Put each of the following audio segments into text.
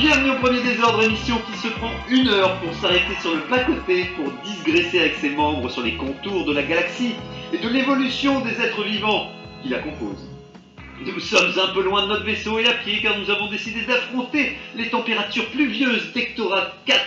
Bienvenue au premier désordre, émission qui se prend une heure pour s'arrêter sur le bas-côté, pour digresser avec ses membres sur les contours de la galaxie et de l'évolution des êtres vivants qui la composent. Nous sommes un peu loin de notre vaisseau et à pied car nous avons décidé d'affronter les températures pluvieuses d'Ectorat 4.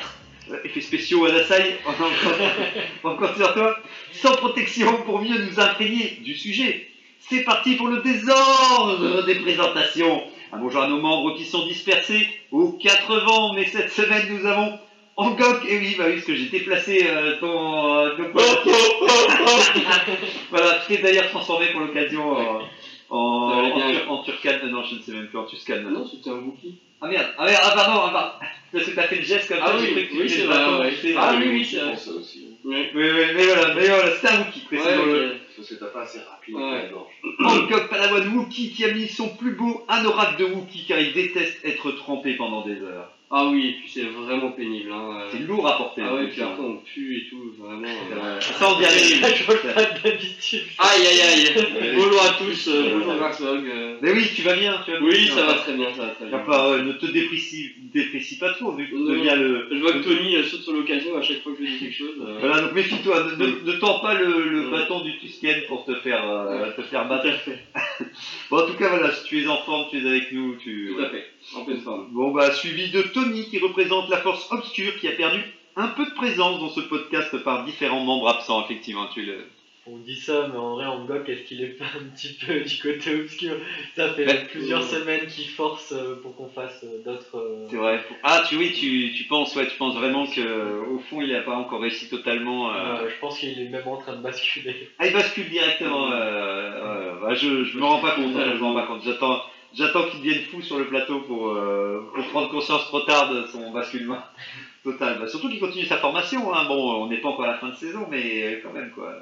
Euh, effets spéciaux à la saille, encore sur toi, sans protection pour mieux nous imprégner du sujet. C'est parti pour le désordre des présentations. Un bonjour à nos membres qui sont dispersés aux quatre vents, mais cette semaine nous avons Angok, et oui, bah oui, parce que j'ai déplacé euh, ton, euh, ton voilà, tu t'es d'ailleurs transformé pour l'occasion en, en, en, en turcane, euh, non je ne sais même plus, en tuscane. Non, c'était un Wookie. Ah merde, ah merde, ah pardon, ah, pardon. parce que t'as fait le geste comme Ah ça, oui, que tu oui, faisais c'est vrai, Ah euh, oui, oui, c'est vrai. Oui. Oui, oui, mais voilà, mais voilà, c'est un Wookie, précisons-le. Ouais, Parce que pas assez rapide Ouais. dans la gorge. Hancock Padawan Wookie qui a mis son plus beau anorak de Wookie car il déteste être trempé pendant des heures. Ah oui, et puis c'est vraiment pénible. Hein. C'est lourd à porter. Ah ouais, puis hein. après on pue et tout, vraiment. euh. Ça on dirait. d'habitude. Aïe aïe aïe Bonjour à tous, euh, bonjour Maxwell. euh. Mais oui, tu vas bien, tu vas bien. Oui, ça va très bien, ça va très bien. pas, euh, ne te déprécie, déprécie pas trop, vu que le. Je vois que Tony euh, saute sur l'occasion à chaque fois que je dis quelque chose. euh. Voilà, donc méfie-toi, ne, tends pas le, bâton du Tusken pour te faire, euh, te faire battre. Bon, en tout cas, voilà, si tu es en forme, tu es avec nous. Tu... tout à fait, en pleine forme. Bon, bah, suivi de Tony qui représente la force obscure qui a perdu un peu de présence dans ce podcast par différents membres absents, effectivement. Tu le... On dit ça, mais en vrai, Angok, est-ce qu'il est pas un petit peu du côté obscur? Ça fait Ben, plusieurs euh, semaines qu'il force euh, pour qu'on fasse euh, d'autres. euh, C'est vrai. Ah, tu oui, tu, tu penses, ouais, tu penses vraiment que au fond, il n'a pas encore réussi totalement. euh, euh, je pense qu'il est même en train de basculer. Ah, il bascule directement. Je je me rends pas compte. hein, je me rends pas compte. J'attends, j'attends qu'il devienne fou sur le plateau pour, euh, prendre conscience trop tard de son basculement total. Bah, surtout qu'il continue sa formation. Hein. Bon, on n'est pas encore à la fin de saison, mais quand même quoi.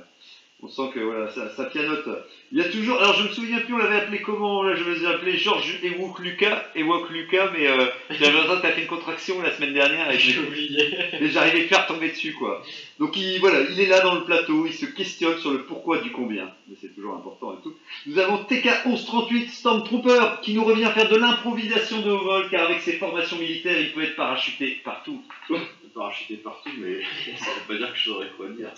On sent que voilà, ça, ça pianote. Il y a toujours. Alors je me souviens plus, on l'avait appelé comment là Je me suis appelé Georges Ewok Lucas, Ewok Lucas, mais euh, j'avais l'impression que t'as fait une contraction la semaine dernière et J'ai oublié. et j'arrivais plus à retomber dessus quoi. Donc il, voilà, il est là dans le plateau, il se questionne sur le pourquoi du combien. Mais c'est toujours important et tout. Nous avons TK 1138 Stormtrooper qui nous revient faire de l'improvisation de haut vol car avec ses formations militaires il peut être parachuté partout. Parachuter partout, mais ça veut pas dire que je saurais quoi dire.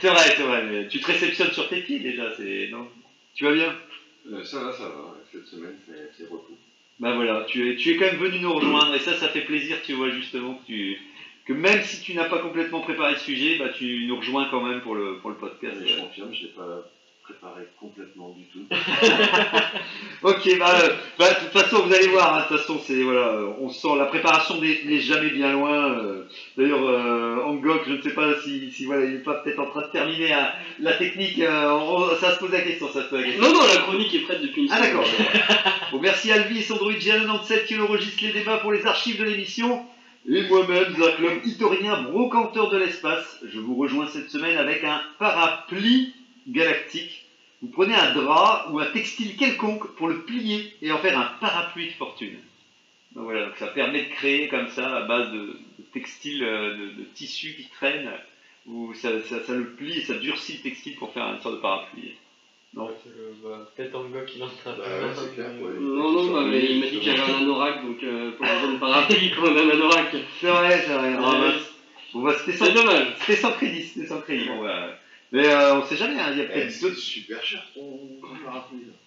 C'est vrai, c'est vrai, mais tu te réceptionnes sur tes pieds déjà, c'est. Non? Tu vas bien? Euh, ça va, ça va. Cette semaine, c'est repos. Bah voilà, tu es, tu es quand même venu nous rejoindre et ça, ça fait plaisir, tu vois justement que tu. Que même si tu n'as pas complètement préparé le sujet, bah tu nous rejoins quand même pour le, pour le podcast. Mais je confirme, je l'ai pas préparé complètement du tout. Ok, bah, euh, bah, de toute façon, vous allez voir, hein, de toute façon, c'est, voilà, euh, on sent la préparation n'est jamais bien loin. euh. D'ailleurs, euh, Angok, je ne sais pas si, si voilà, il n'est pas peut-être en train de terminer hein, la technique, euh, on- ça se pose la question, ça se pose la question. Non, non, la chronique est prête depuis une Ah semaine. d'accord. bon, merci Alvi et Sandroid G97 qui enregistrent les débats pour les archives de l'émission. Et moi-même, Zach Club Itorien, brocanteur de l'espace. Je vous rejoins cette semaine avec un parapluie galactique. Vous prenez un drap ou un textile quelconque pour le plier et en faire un parapluie de fortune. Donc voilà, donc ça permet de créer comme ça à base de, de textiles, euh, de, de tissus qui traînent, où ça, ça, ça le plie et ça durcit le textile pour faire une sorte de parapluie. Non. Ouais, c'est le- bah, Peut-être de Bah faire ouais, un ouais. Non, non, bah, mais il m'a dit qu'il y avait un anorak, donc euh, pour besoin de parapluie, quand même un anorak. C'est vrai, c'est vrai. Ah, Ouais. Bon, bah, c'était sans, dommage. c'était sans crédit, c'était sans crédit. Bon, bah, mais euh, on sait jamais, hein, il y a Eh, peut-être C'est d'autres. super cher ton.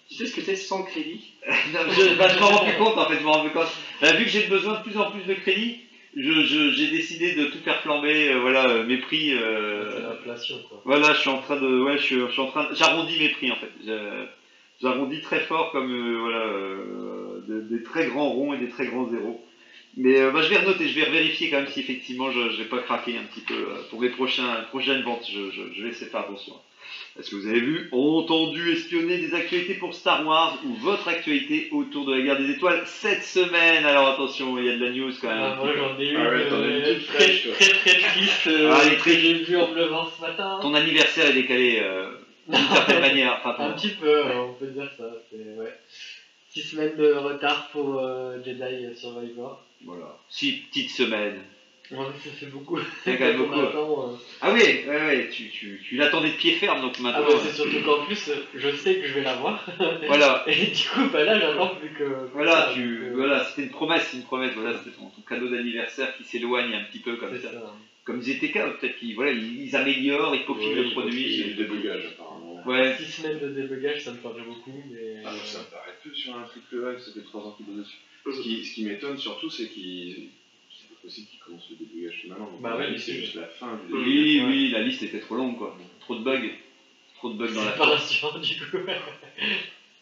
Tu sais ce que c'est sans crédit? Non, je, bah, je m'en rends plus compte en fait, je m'en rends plus compte. Bah, vu que j'ai besoin de plus en plus de crédit, je, je- j'ai décidé de tout faire flamber, euh, voilà, euh, mes prix. Euh, l'inflation, quoi. voilà, je suis en train de, ouais, je suis, je suis en train, j'arrondis mes prix en fait. Je- J'arrondis très fort comme voilà, de- des très grands ronds et des très grands zéros. Mais euh, bah, je vais renoter, je vais vérifier quand même si effectivement je n'ai pas craqué un petit peu euh, pour mes prochains, prochaines ventes. Je, je, je vais essayer de faire attention. Est-ce que vous avez vu, entendu, espionné des actualités pour Star Wars ou votre actualité autour de la guerre des étoiles cette semaine? Alors attention, il y a de la news quand même. Ah, moi j'en ai eu Ah ouais, euh, très, très très triste Ah, que j'ai vu en me levant ce matin. Ton anniversaire est décalé euh, d'une certaine manière. Enfin, Un petit peu, on peut dire ça. C'est ouais. Six semaines de retard pour euh, Jedi Survivor. Voilà. Six petites semaines. Ouais, ça fait beaucoup. C'est quand même On beaucoup. attend, euh. Ah oui, ouais, ouais, tu, tu, tu l'attendais de pied ferme donc Ah maintenant. ouais, euh, c'est surtout qu'en plus, je sais que je vais la voir. voilà. Et du coup, bah là, j'attends plus que. Voilà, ça, tu, voilà, c'était une promesse, une promesse, voilà, c'était ton, ton cadeau d'anniversaire qui s'éloigne un petit peu comme ça. ça. Comme ZTK, peut-être qu'ils voilà, ils, ils améliorent, ils peaufinent Ouais, le produit. y a du débugage apparemment. Ouais, Six semaines de débugage, ça me paraît beaucoup, mais. Ah, euh, ça me paraît peu sur un triple vague, ça fait 3 ans qu'il est dessus. Ce qui, ce qui m'étonne surtout, c'est qu'il. C'est pas possible qu'il commence le débugage maintenant. Donc, Bah ouais, mais c'est juste la fin du débugage. oui, Ouais. oui, la liste était trop longue, quoi. Trop de bugs. Trop de bugs dans la C'est pas rassurant du coup.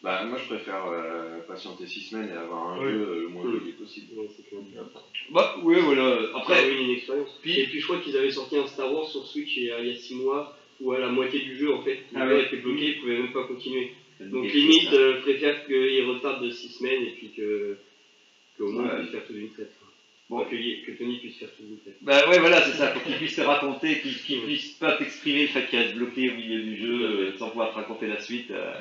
Bah, moi je préfère euh, patienter 6 semaines et avoir un Oui. jeu euh, le moins Mm. bugué possible. Ouais, c'est clair. Bah, oui, voilà. Après, une expérience. Puis- et puis je crois qu'ils avaient sorti un Star Wars sur Switch il y a, il y a 6 mois, où à la moitié du jeu, en fait, Ah jeu ouais. était bloqué, ils pouvaient même pas continuer. Donc limite, euh, préfère qu'ils retardent de 6 semaines et puis que qu'au moins Ouais. ils puissent faire tout d'une traite. Bon. Enfin, que, que Tony puisse faire tout d'une traite. Bah ouais, voilà, c'est ça. Faut qu'ils puissent te raconter, qu'ils qu'ils puissent pas t'exprimer le fait qu'il reste bloqué au milieu du jeu euh, sans pouvoir te raconter la suite. euh.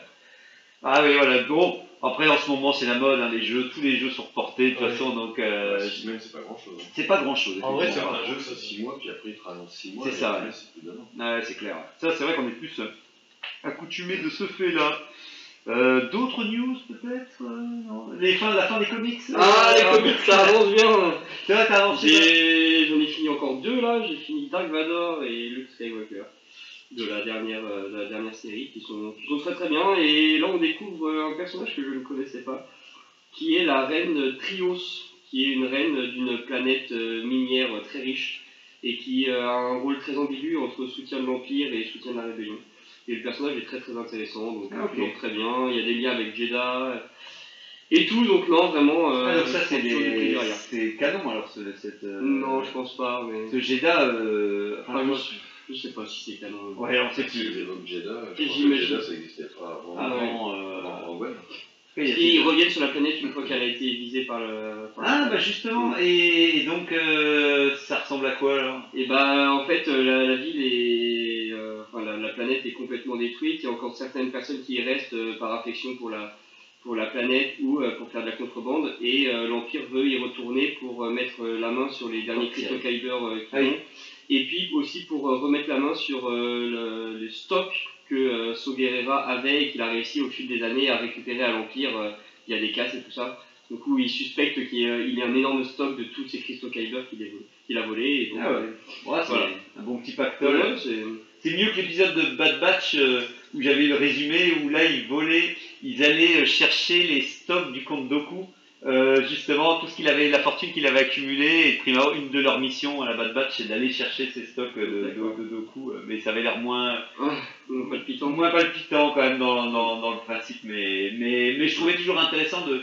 Ah oui, voilà. Bon, après en ce moment c'est la mode, hein, les jeux, tous les jeux sont reportés de toute Ouais. façon, donc euh, 6 semaines, c'est pas grand chose. c'est pas grand chose. En vrai, C'est un jeu, c'est 6 mois, puis après il te rallonge 6 mois. C'est ça, après, ouais. c'est plus d'un an. Ah ouais, c'est clair. Ça, c'est vrai qu'on est plus euh, accoutumé de ce fait-là. Euh, D'autres news peut-être euh, non les fins, La fin des comics Ah, les comics, ça avance bien C'est vrai, t'as avancé J'en ai fini encore deux là, j'ai fini Dark Vador et Luke Skywalker de la dernière, euh, de la dernière série qui sont, qui sont très très bien et là on découvre euh, un personnage que je ne connaissais pas qui est la reine Trios qui est une reine d'une planète euh, minière très riche et qui a un rôle très ambigu entre soutien de l'Empire et soutien de la rébellion. Et le personnage est très très intéressant, donc Ah, très bien, il y a des liens avec Jeddah et tout, donc non vraiment... euh, Ah, ça, c'est des- canon alors, ce, cette. euh, Non, je pense pas, mais... Ce Jeddah. Euh... Enfin, Enfin, moi, je, je sais pas si c'est canon. Ouais, on sait plus. ils évoquent Jeddah, Et je pense que j'imagine. Jeddah ça existait pas avant. Avant. avant Euh... Ils reviennent sur la planète une fois qu'elle a été visée par le. par le- Ah, bah justement, et, et donc euh, ça ressemble à quoi alors? Et bah en fait euh, la, la ville est. euh, enfin la, la planète est complètement détruite. Il y a encore certaines personnes qui y restent euh, par affection pour la, pour la planète ou euh, pour faire de la contrebande. Et euh, l'Empire veut y retourner pour euh, mettre la main sur les derniers Ok. Crystal Kyber euh, qu'ils Ah oui. Et puis aussi pour euh, remettre la main sur euh, le, les stocks que euh, Saw Gerrera avait et qu'il a réussi au fil des années à récupérer à l'Empire via des casses et tout ça. Du coup, il suspecte qu'il y, ait- un énorme stock de tous ces cristaux Kyber qu'il a, volés. Et donc, Ah ouais. Voilà. un bon petit pactole. ouais, c'est- mieux que l'épisode de Bad Batch euh, où j'avais le résumé où là ils volaient, ils allaient chercher les stocks du compte Doku. Euh, justement, tout ce qu'il avait, la fortune qu'il avait accumulée, et prima, une de leurs missions à la Bad Batch, c'est d'aller chercher ces stocks de, de, de Doku, euh, mais ça avait l'air moins, palpitant. moins palpitant quand même dans, dans, dans le principe, mais, mais, mais je trouvais toujours intéressant de,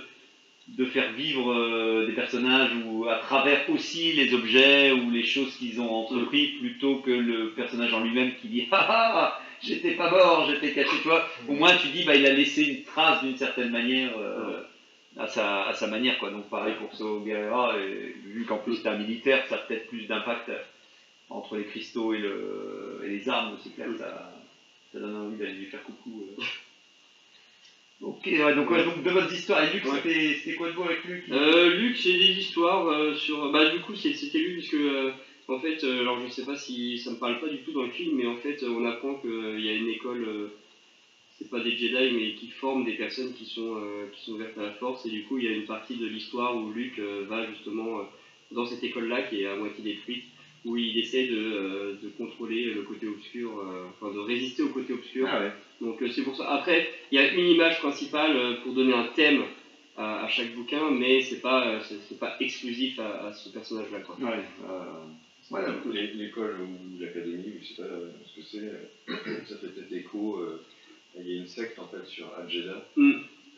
de faire vivre euh, des personnages ou à travers aussi les objets ou les choses qu'ils ont entrepris plutôt que le personnage en lui-même qui dit ah ah j'étais pas mort j'étais caché toi au moins tu dis bah il a laissé une trace d'une certaine manière euh, à, sa, à sa manière quoi donc pareil pour Saw Gerrera et vu qu'en plus c'est un militaire ça a peut-être plus d'impact entre les cristaux et, le, et les armes c'est clair ça, ça donne envie d'aller lui faire coucou euh. Ok, ouais, donc, ouais, donc de votre histoire, et Luc, Ouais. c'était c'était quoi de beau avec Luc? Euh, Luc, c'est des histoires euh, sur. Bah, du coup, c'est- c'était lui, parce que. euh, en fait, alors je sais pas si ça me parle pas du tout dans le film, mais en fait, on apprend qu'il y a une école. C'est pas des Jedi, mais qui forment des personnes qui sont, euh, qui sont ouvertes à la force, et du coup, il y a une partie de l'histoire où Luc euh, va justement euh, dans cette école-là, qui est à moitié détruite, où il essaie de, euh, de contrôler le côté obscur, euh, enfin de résister au côté obscur. Ah ouais. Donc euh, c'est pour ça. Après, il y a une image principale pour donner un thème à, à chaque bouquin, mais c'est pas euh, c'est pas exclusif à, à ce personnage-là. quoi. Ouais, euh, voilà. L'é- L'école ou l'académie, je sais pas ce que c'est, ça fait peut-être écho. Euh, Il y a une secte en fait sur Al-Jeddah. Mm. Euh,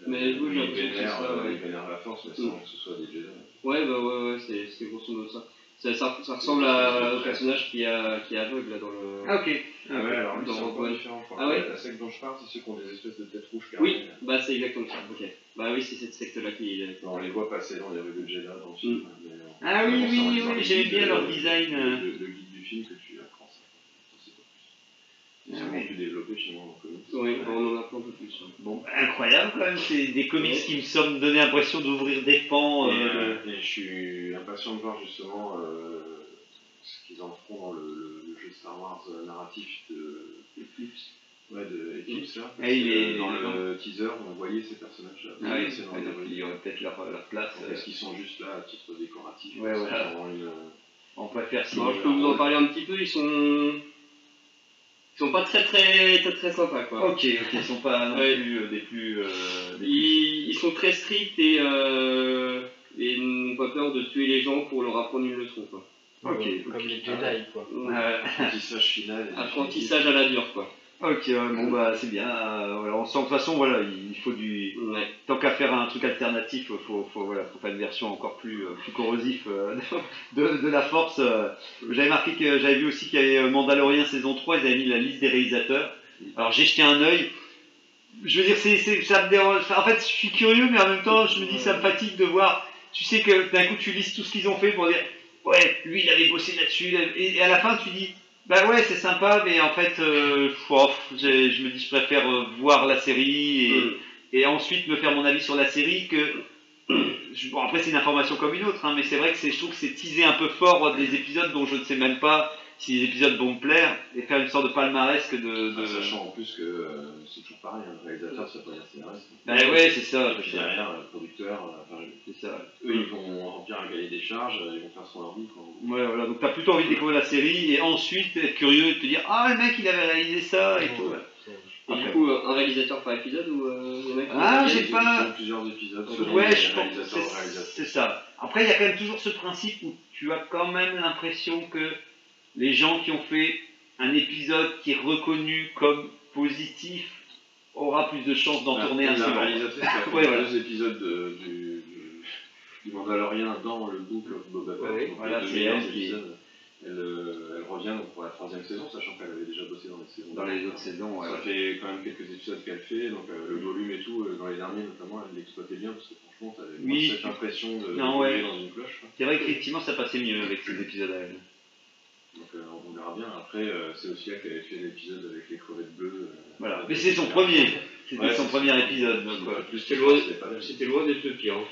Mais oui, j'ai l'impression que ça, euh, ouais. ils vénèrent la force, mais sans que ce soit des Jedi. Ouais, bah ouais, ouais, c'est c'est grosso modo ça. Ça, ça, ça ressemble à, au personnage qui, a, qui est aveugle là dans le. Ah ok. Ah ouais, alors dans c'est Rogue encore One. différent. je crois. Ah ouais La secte dont je parle, c'est ceux qui ont des espèces de têtes rouges Oui, carrées. bah c'est exactement ça. Ok. Bah oui, c'est cette secte-là qui. On les voit passer dans les rues de Jeddah dans le film. mais, euh, Ah oui, oui, oui, guides, bien leur euh, design, euh. le guide du film que tu apprends ça. Je sais pas plus. Développé chez moi en comics. Oui, on en apprend un peu plus. hein. Bon, incroyable quand même, c'est des comics Ouais. qui me semblent donner l'impression d'ouvrir des pans. Et, euh, euh, et je suis impatient de voir justement euh, ce qu'ils en feront dans le, le- le jeu Star Wars euh, narratif de Eclipse. Ouais, de Eclipse là. Ah, que est- dans le teaser, on voyait ces personnages-là. Ah oui, ouais, il y aurait peut-être leur, leur place. Euh, Est-ce qu'ils sont juste là à titre décoratif Ouais, voilà. euh, on préfère si. Alors, je peux vous en parler un petit peu, ils sont. Ils sont pas très très très, très sympas quoi. Ok, ok, ils sont pas non Ouais. plus euh, des plus. euh, des plus- Ils, sont très stricts et, euh, et n'ont pas peur de tuer les gens pour leur apprendre une leçon quoi. Ok, Comme les Jedi, quoi. Euh, apprentissage final Apprentissage à la dure quoi. Ok, ouais, bon bah c'est bien. euh, voilà, on sent de toute façon, voilà, il faut du. Ouais. Tant qu'à faire un truc alternatif, il faut, faut, voilà, faut faire une version encore plus, euh, plus corrosif euh, de, de la force. euh. J'avais marqué que j'avais vu aussi qu'il y avait Mandalorian saison 3, ils avaient mis la liste des réalisateurs. Alors j'ai jeté un œil. Je veux dire, c'est, c'est- ça me dérange. En fait, je suis curieux, mais en même temps, je me dis, ça me fatigue de voir. Tu sais que d'un coup, tu lises tout ce qu'ils ont fait pour dire, ouais, lui, il avait bossé là-dessus. Et à la fin, tu dis, bah ouais, c'est sympa, mais en fait, euh, oh, je me dis, je préfère euh, voir la série et, Mm. et ensuite me faire mon avis sur la série que. je- Bon, après, c'est une information comme une autre, hein, mais c'est vrai que c'est, je trouve que c'est teaser un peu fort des épisodes dont je ne sais même pas si les épisodes vont me plaire et faire une sorte de palmarès que de. de... Ah, Sachant en plus que euh, c'est toujours pareil, un réalisateur, ça peut dire scénariste. Bah ouais, c'est ça. Et puis derrière, euh, producteur, euh, enfin, C'est ça. eux ils vont remplir un cahier des charges, euh, ils vont faire son ordi. Quoi. Ouais, voilà, donc t'as plutôt envie de découvrir la série et ensuite être curieux et te dire Ah, le mec il avait réalisé ça et tout. ouais. Et du coup, un réalisateur par épisode ou euh, il y en a qui- Ah, Ils j'ai pas- plusieurs épisodes selon Ouais, je pense c'est ça. Après, il y a quand même toujours ce principe où tu as quand même l'impression que les gens qui ont fait un épisode qui est reconnu comme positif aura plus de chances d'en Bah, tourner un second. réalisatrice a fait Ouais, voilà. deux épisodes de- du, Mandalorian dans le of Boba Fett, Ouais, voilà, c'est elle qui- épisodes. Elle, euh, elle revient donc pour la troisième saison, sachant qu'elle avait déjà bossé dans les saisons. Dans les autres saisons, ouais. Ça fait quand même quelques épisodes qu'elle fait, donc euh, le volume et tout, euh, dans les derniers notamment, elle l'exploitait bien, parce que franchement, t'avais Oui. cette impression de Non, de ouais. dans une cloche. C'est vrai qu'effectivement ça passait mieux avec ces épisodes à elle. Donc euh, on verra bien. Après, euh, c'est aussi elle qui avait fait l'épisode avec les crevettes bleues. euh, Voilà. Mais c'est son premier. C'était Ouais, son c'est premier épisode. Donc, C'était loin, ça, c'était pas elle. c'était loin d'être le pire. hein.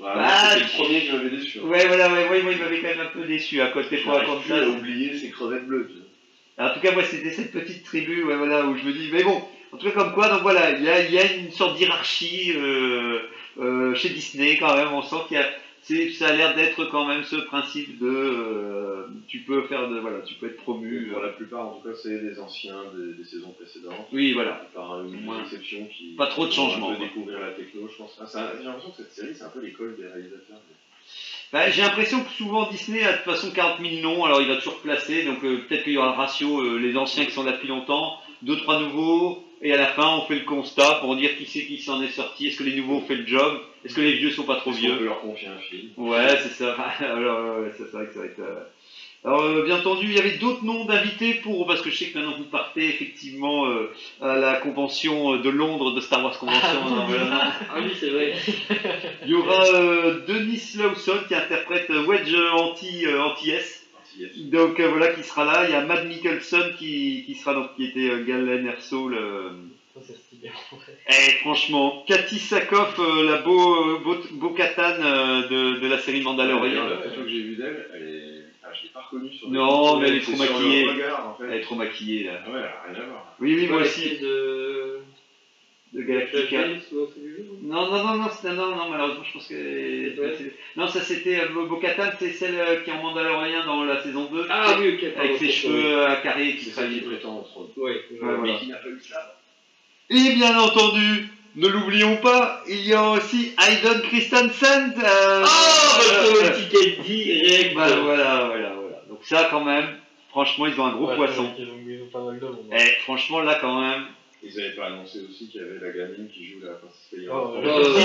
Bah, Bah, c'était le premier qui m'avait déçu. hein. Ouais, voilà, ouais, ouais, moi il m'avait quand même un peu déçu à côté pour J'arrive plus ça. à oublier ces crevettes bleues. tu vois. En tout cas, moi, c'était cette petite tribu, ouais, voilà, où je me dis, mais bon, en tout cas, comme quoi, donc voilà, il y a, il y a une sorte d'hierarchie euh, euh, chez Disney quand même. On sent qu'il y a, c'est, ça a l'air d'être quand même ce principe de, euh, tu peux faire de, voilà, tu peux être promu. Pour euh, la plupart, en tout cas, c'est des anciens des, des saisons précédentes. oui, voilà. Par une Moins. exception qui. Pas trop de changements, découvrir la techno, je pense. Ah, J'ai l'impression que cette série, c'est un peu l'école des réalisateurs. Bah, j'ai l'impression que souvent Disney a de toute façon 40 000 noms, alors il va toujours placer, donc euh, peut-être qu'il y aura le ratio, euh, les anciens qui sont là depuis longtemps, deux, trois nouveaux, et à la fin on fait le constat pour dire qui c'est qui s'en est sorti, est-ce que les nouveaux ont fait le job, est-ce que les vieux sont pas trop vieux? peut leur confier un film? Ouais, c'est ça. Alors, ouais, c'est vrai que ça va être. euh, Alors, euh, bien entendu, il y avait d'autres noms d'invités pour, parce que je sais que maintenant vous partez effectivement euh, à la convention de Londres de Star Wars Convention. non, voilà, non. Ah oui, c'est vrai. Il y aura euh, Denis Lawson qui interprète euh, Wedge anti Donc euh, voilà qui sera là. Il y a Matt Mikkelsen qui, qui sera donc qui était euh, Galen Erso le. Stylé. Eh, franchement, Cathy Sakoff, euh, la beau, beau, beau katane euh, de, de la série Mandalorian. La photo que j'ai vue d'elle, elle est. Ah, je l'ai pas reconnue sur le Non, mais elle est trop maquillée. regard, en fait. Elle est trop maquillée là. Ah ouais, elle a rien à voir. Oui, oui, moi aussi. de. De Galactica. Non, c'est du jeu, non Non, non, non, non, c'était- non, non, malheureusement, je pense que. Ouais. Non, ça c'était. euh, Bo-Katan, c'est celle euh, qui est en Mandalorian dans la saison 2. Ah oui, ok. pardon, Avec ses cheveux euh, carrés qui C'est sera ça qui voilà. n'a pas eu ça. Et bien entendu, ne l'oublions pas, il y a aussi Hayden Christensen. Euh, Ah, euh, votre ticket direct. bah, voilà, voilà, voilà. Donc ça, quand même, franchement, ils ont un gros Ouais, poisson. Ils ont, ils ont pas mal de monde. Eh, franchement, là, quand même, Ils avaient pas annoncé aussi qu'il y avait la gamine qui joue la princesse Leia. Oh, Euh, Si,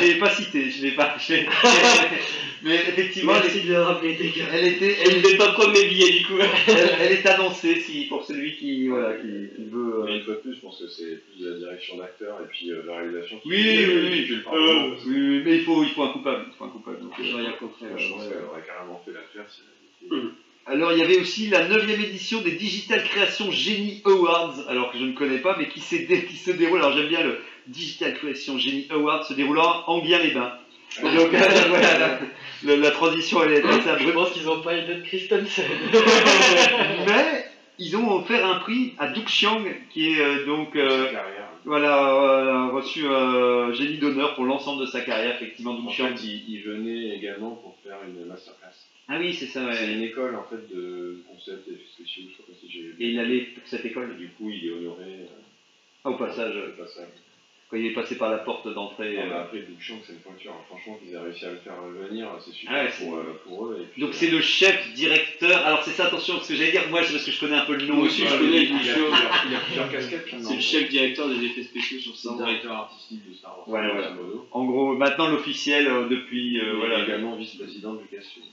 je ne l'ai pas cité, je l'ai pas. je mais effectivement, elle, Merci de le rappeler, les gars. elle était, Elle elle, ne devait pas prendre mes billets du coup. elle- elle est annoncée si, pour celui qui, voilà, qui, qui veut. Mais euh, une fois de plus, je pense que c'est plus de la direction d'acteur et puis euh, la réalisation qui Oui, oui, qui oui. fait le euh, parlement. oui, oui, mais il faut, il faut un coupable. Il faut un coupable. donc, Je rien contre elle. Je pense qu'elle aurait carrément fait l'affaire si elle avait été- Alors il y avait aussi la 9 édition des Digital Creation Genie Awards, alors que je ne connais pas, mais qui, s'est dé- qui se déroule, alors j'aime bien le Digital Creation Genie Awards, se déroulant en Enghien-les-Bains. Donc euh, voilà, la, la- la transition elle est assez Je pense qu'ils ont pas aidé de Christensen. Mais ils ont offert un prix à Duke Xiang, qui est euh, donc sa euh, carrière. voilà, euh, reçu euh, génie d'honneur pour l'ensemble de sa carrière, effectivement, Duke En Xiang. fait, il, il venait également pour faire une masterclass. Ah oui, c'est ça, C'est ouais. une école en fait de concept et effets spéciaux, je sais pas si j'ai. Et il allait pour cette école, Et du coup, il est honoré euh, ah, au passage, au euh, passage. quand il est passé par la porte d'entrée. Euh, après, Duke Chang, c'est une pointure. hein. Franchement, qu'ils aient réussi à le faire venir, c'est super Ah ouais, c'est- pour, euh, pour eux. Et puis, Donc euh, c'est le chef directeur. Alors c'est ça, attention, ce que j'allais dire, moi c'est parce que je connais un peu le nom Moi aussi, je connais il, a, Duke il, a, il a plusieurs casquettes. C'est le chef directeur des effets spéciaux sur C'est Star le Wars. directeur artistique de Star Wars. Voilà. modo. En gros, maintenant l'officiel euh, depuis. euh, Il est voilà. également vice-président du Lucasfilm.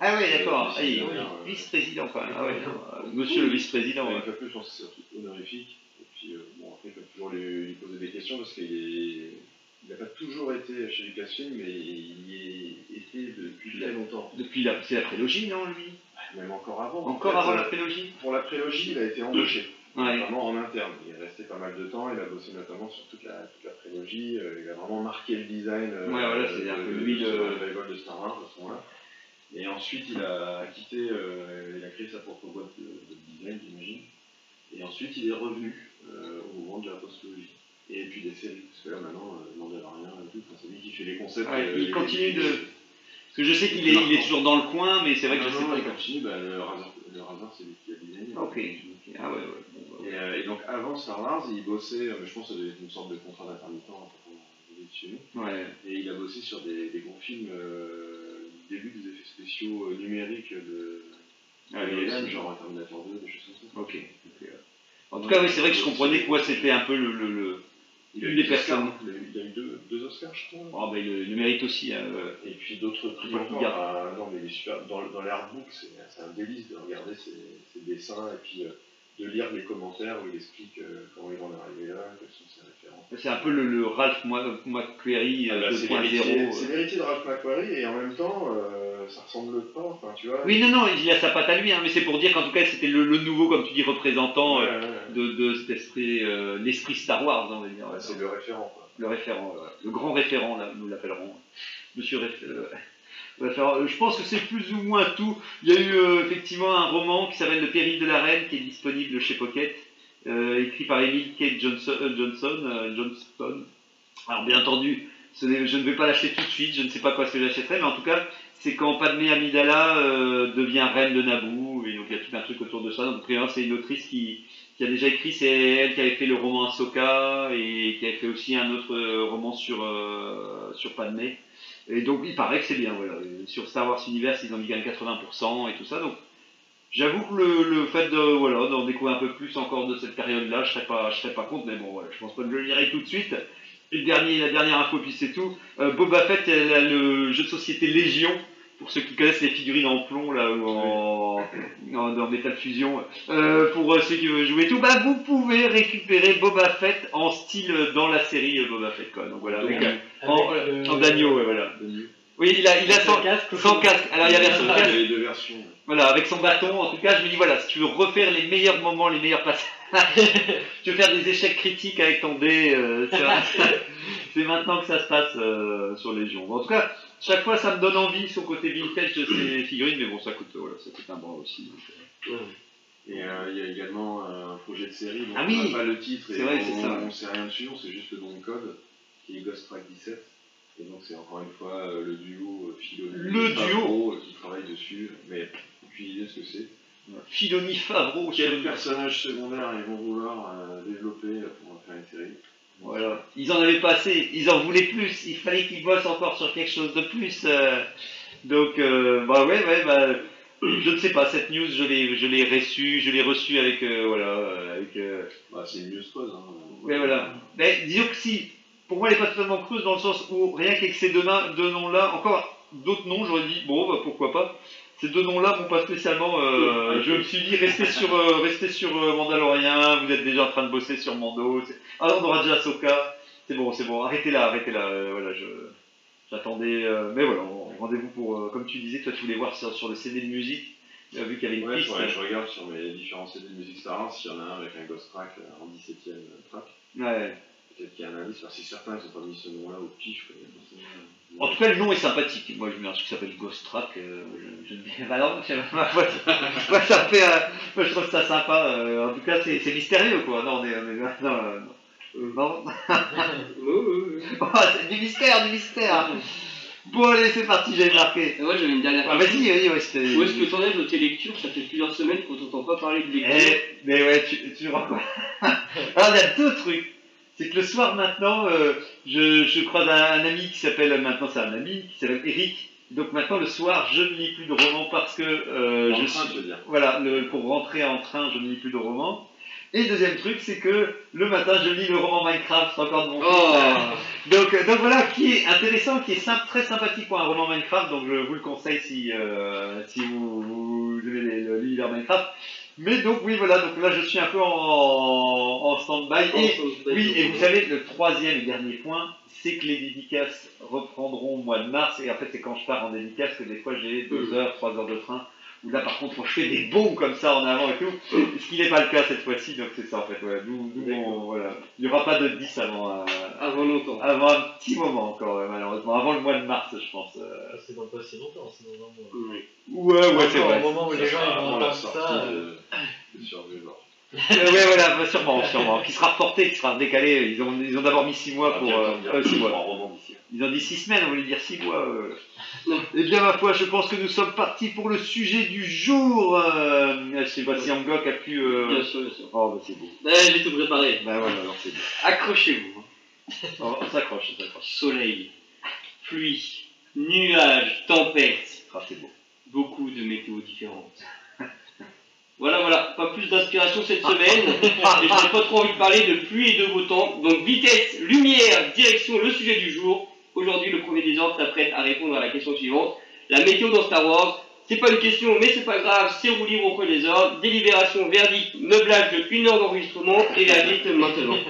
Ah d'accord. Ah, décidé, euh, vice-président quand même. Ah ouais, euh, monsieur le vice-président. De c'est un truc honorifique. Et puis, euh, bon, après, il faut toujours lui, lui poser des questions parce qu'il n'a pas toujours été chez Lucasfilm, mais il y est été depuis très longtemps. Depuis la, c'est la prélogie, non lui? Même encore avant. Encore En fait, avant la prélogie? Pour la prélogie, il a été embauché. Ouais. Vraiment en interne. Il est resté pas mal de temps, il a bossé notamment sur toute la, toute la prélogie, euh, il a vraiment marqué le design euh, Ouais, voilà, c'est de, un peu de- lui de revival de Star Wars à ce moment-là. Et ensuite, il a quitté, euh, il a créé sa propre boîte de, de design, j'imagine. Et ensuite, il est revenu euh, au moment de la postologie. Et puis des séries, parce que là maintenant, euh, Mandalorian et tout, c'est lui qui fait les concepts. Ouais, euh, il continue de- Parce que je sais qu'il est, il est toujours dans le coin, mais c'est vrai que Ah je non, sais non, pas. il continue, bah, le Razor, le c'est lui qui a designé. Ok. ok. Ah ouais, ouais. Bon, bah, Et, et donc avant Star Wars, il bossait, je pense que c'était une sorte de contrat d'intermittent nous, ouais. et il a bossé sur des, des gros films, euh, début des effets spéciaux euh, numériques de, Ah, de genre Terminator 2, des choses comme ça. Ok. ok. En tout cas, oui, c'est vrai que je comprenais que moi c'était un peu le. le, le... Il a eu des des Oscars, personnes. Il a eu, il a eu deux, deux Oscars, je crois. Oh, ben, il le mérite aussi. hein, euh. Et puis d'autres prix le encore. Ah, non, mais il est super. Dans, dans l'artbook, c'est c'est un délice de regarder ses, ses dessins et puis euh, de lire les commentaires où il explique euh, comment ils vont en arriver là, quelles sont ses références. C'est un peu le, le Ralph McQuarrie Ah euh, bah, c'est l'héritier 2.0. c'est euh. l'héritier de Ralph McQuarrie et en même temps euh, ça ressemble pas, enfin tu vois. Oui, non, non, il a sa patte à lui, hein, mais c'est pour dire qu'en tout cas c'était le, le nouveau, comme tu dis, représentant Ouais, ouais, ouais. de, de cet esprit, euh, l'esprit Star Wars, on va dire. C'est le référent quoi. le référent, le grand référent, là, nous l'appellerons. Monsieur réf- euh, Je pense que c'est plus ou moins tout. Il y a eu euh, effectivement un roman qui s'appelle Le péril de la reine, qui est disponible chez Pocket, euh, écrit par Emile Kate Johnson. Johnston. Alors bien entendu, je ne vais pas l'acheter tout de suite, je ne sais pas quoi ce que j'achèterai, mais en tout cas, c'est quand Padmé Amidala devient reine de Naboo, et donc il y a tout un truc autour de ça. Donc, c'est une autrice qui, a déjà écrit, c'est elle qui avait fait le roman Ahsoka et qui avait fait aussi un autre roman sur, sur Padmé. Et donc il paraît que c'est bien, voilà. Sur Star Wars Universe, ils ont quand même 80% et tout ça. Donc j'avoue que le, le fait de voilà d'en découvrir un peu plus encore de cette période-là, je serais pas serais pas contre, mais bon voilà, je pense pas que je le lirai tout de suite. Et dernier, la dernière info, puis c'est tout. Euh, Boba Fett, elle a le jeu de société Légion. Pour ceux qui connaissent les figurines en plomb là ou en, en, en métal fusion, euh, pour euh, ceux qui veulent jouer tout, bah vous pouvez récupérer Boba Fett en style euh, dans la série Boba Fett quoi. Donc voilà, avec, en, le- en d'agneau, ouais, voilà. Oui, il a, il a Sans son, casque ou sans casque. Alors il y a version Ah, casque. les deux versions. Voilà, avec son bâton, en tout cas, je me dis, voilà, si tu veux refaire les meilleurs moments, les meilleurs passages, tu veux faire des échecs critiques avec ton dé, euh, c'est- c'est maintenant que ça se passe euh, sur Légion. Bon, en tout cas, chaque fois, ça me donne envie sur le côté vintage de ces figurines, mais bon, ça coûte, voilà, ça coûte un bras aussi. donc, euh. Et euh, il y a également euh, un projet de série dont Ah on n'a pas le titre et C'est vrai, on, ça. on sait rien dessus, on sait juste le nom de code qui est Ghost Track 17. Et donc c'est encore une fois le duo Filoni Le duo Favreau, qui travaille dessus, mais aucune idée de ce que c'est. Filoni Favreau, Quel personnage secondaire ils vont vouloir développer pour faire une série? Voilà. Ils en avaient pas assez, ils en voulaient plus, il fallait qu'ils bossent encore sur quelque chose de plus. euh. Donc, euh, bah ouais, ouais, bah, je ne sais pas, cette news, je l'ai, je l'ai reçue, je l'ai reçue avec, euh, voilà, avec, euh, Bah, c'est une news creuse. Hein. ouais, voilà. Mais disons que si, pour moi, elle n'est pas totalement creuse dans le sens où rien qu'avec ces deux noms-là, encore d'autres noms, j'aurais dit, bon, bah, pourquoi pas. Ces deux noms-là m'ont pas spécialement. euh, je me suis dit, restez sur, euh, restez sur euh, Mandalorian, vous êtes déjà en train de bosser sur Mando. c'est- Ah, on aura déjà Ahsoka. C'est bon, c'est bon, arrêtez là, arrêtez là. voilà, je. J'attendais. mais voilà, rendez-vous pour. comme tu disais, toi, tu voulais voir sur, sur le CD de musique, vu qu'il y avait une Ouais, piste. je regarde sur mes différents CD de musique Star Wars s'il y en a un avec un ghost track en 17 e track. Ouais. Peut-être qu'il y a un indice, parce que certains ils ont pas mis ce nom-là au pif. En tout cas, le nom est sympathique. Moi, je mets un truc qui s'appelle Ghost Track. euh, je, ne dis bah non, pas, moi, ça- fait. euh, moi, je trouve ça sympa. euh, en tout cas, c'est c'est mystérieux, quoi. Non, on est. on est- non, euh, non. non. Oh, c'est du mystère, du mystère. Bon, allez, c'est parti, j'ai marqué. Moi j'avais une dernière Ah, question. vas-y, vas-y, ouais, c'était. Où est-ce que t'en es de tes lectures Ça fait plusieurs semaines qu'on t'entend pas parler de lecture. Eh, mais ouais, tu, tu il y a deux trucs. C'est que le soir, maintenant, euh, je, je croise un, un ami qui s'appelle, maintenant c'est un ami, qui s'appelle Eric. Donc maintenant, le soir, je ne lis plus de romans parce que euh, En je train, suis... tu veux dire. Voilà, le, pour rentrer en train, je ne lis plus de romans. Et deuxième truc, c'est que le matin, je lis le roman Minecraft, encore de mon Oh. Donc, donc voilà, qui est intéressant, qui est très sympathique pour un roman Minecraft, donc je vous le conseille si, euh, si vous, vous le- l'univers Minecraft. Mais donc oui, voilà, donc là je suis un peu en, en stand-by. Et, oui, et vous savez, le troisième et dernier point, c'est que les dédicaces reprendront au mois de mars, et en fait c'est quand je pars en dédicace que des fois j'ai deux heures, trois heures de train, où là par contre on fait des bons comme ça en avant et tout, ce qui n'est pas le cas cette fois-ci, donc c'est ça en fait, on- voilà. Il n'y aura pas de 10 avant, euh, Avant longtemps. avant un petit moment encore, ouais, malheureusement, avant le mois de mars je pense. euh. C'est dans pas si longtemps, c'est dans un mois. Oui. Ouais, ouais, c'est Encore vrai. Au moment où les gens ils vont entendre ça. euh, de Survivor. Euh, ouais, voilà, bah, sûrement, sûrement. Qui sera reporté, qui sera décalé. Ils ont, ils ont d'abord mis 6 mois pour. Euh, euh, six pour mois. un roman d'ici. Ils ont dit 6 semaines, on voulait dire 6 mois. Eh bien, ma foi, je pense que nous sommes partis pour le sujet du jour. Euh, je sais pas si Angok a pu. euh, Bien sûr, bien sûr. Oh, bah c'est beau. J'ai tout préparé. Bah voilà, alors c'est beau. Accrochez-vous. On, on s'accroche, on s'accroche. Soleil, pluie, nuages, tempête. Ah, c'est beau. Beaucoup de météos différentes. Voilà, voilà, pas plus d'inspiration cette semaine. Et je n'ai pas trop envie de parler de pluie et de beau temps. Donc vitesse, lumière, direction, le sujet du jour. Aujourd'hui, le premier désordre s'apprête à répondre à la question suivante. La météo dans Star Wars, c'est pas une question, mais c'est pas grave, c'est roue libre au premier désordre. Délibération, verdict, meublage de une heure d'enregistrement et verdict maintenant.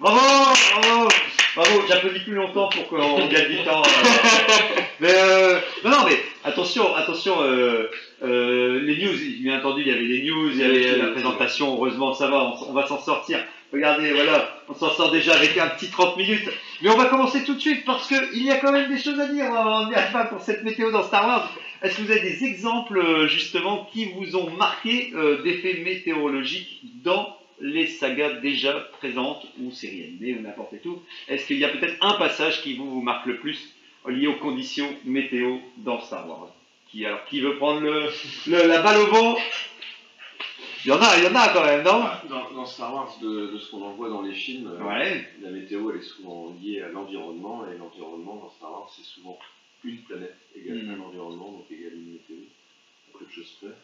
Bravo, bravo, bravo. J'applaudis plus longtemps pour qu'on gagne du temps. euh. mais euh, non, non, mais attention, attention. euh, euh, les news, bien entendu, il y avait les news, il y avait la présentation. Heureusement, ça va, on, on va s'en sortir. Regardez, voilà, on s'en sort déjà avec un petit 30 minutes. Mais on va commencer tout de suite parce qu'il y a quand même des choses à dire en pas pour cette météo dans Star Wars. Est-ce que vous avez des exemples euh, justement qui vous ont marqué euh, d'effets météorologiques dans les sagas déjà présentes ou séries animées ou n'importe tout Est-ce qu'il y a peut-être un passage qui vous, vous marque le plus lié aux conditions météo dans Star Wars? Qui, alors, qui veut prendre le, le- la balle au vent Il y en a, il y en a quand même, non Dans, dans Star Wars, de, de ce qu'on en voit dans les films, euh, Ouais. la météo elle est souvent liée à l'environnement, et l'environnement dans Star Wars c'est souvent une planète égale Mhm. un environnement, donc égale une météo, à peu de choses près.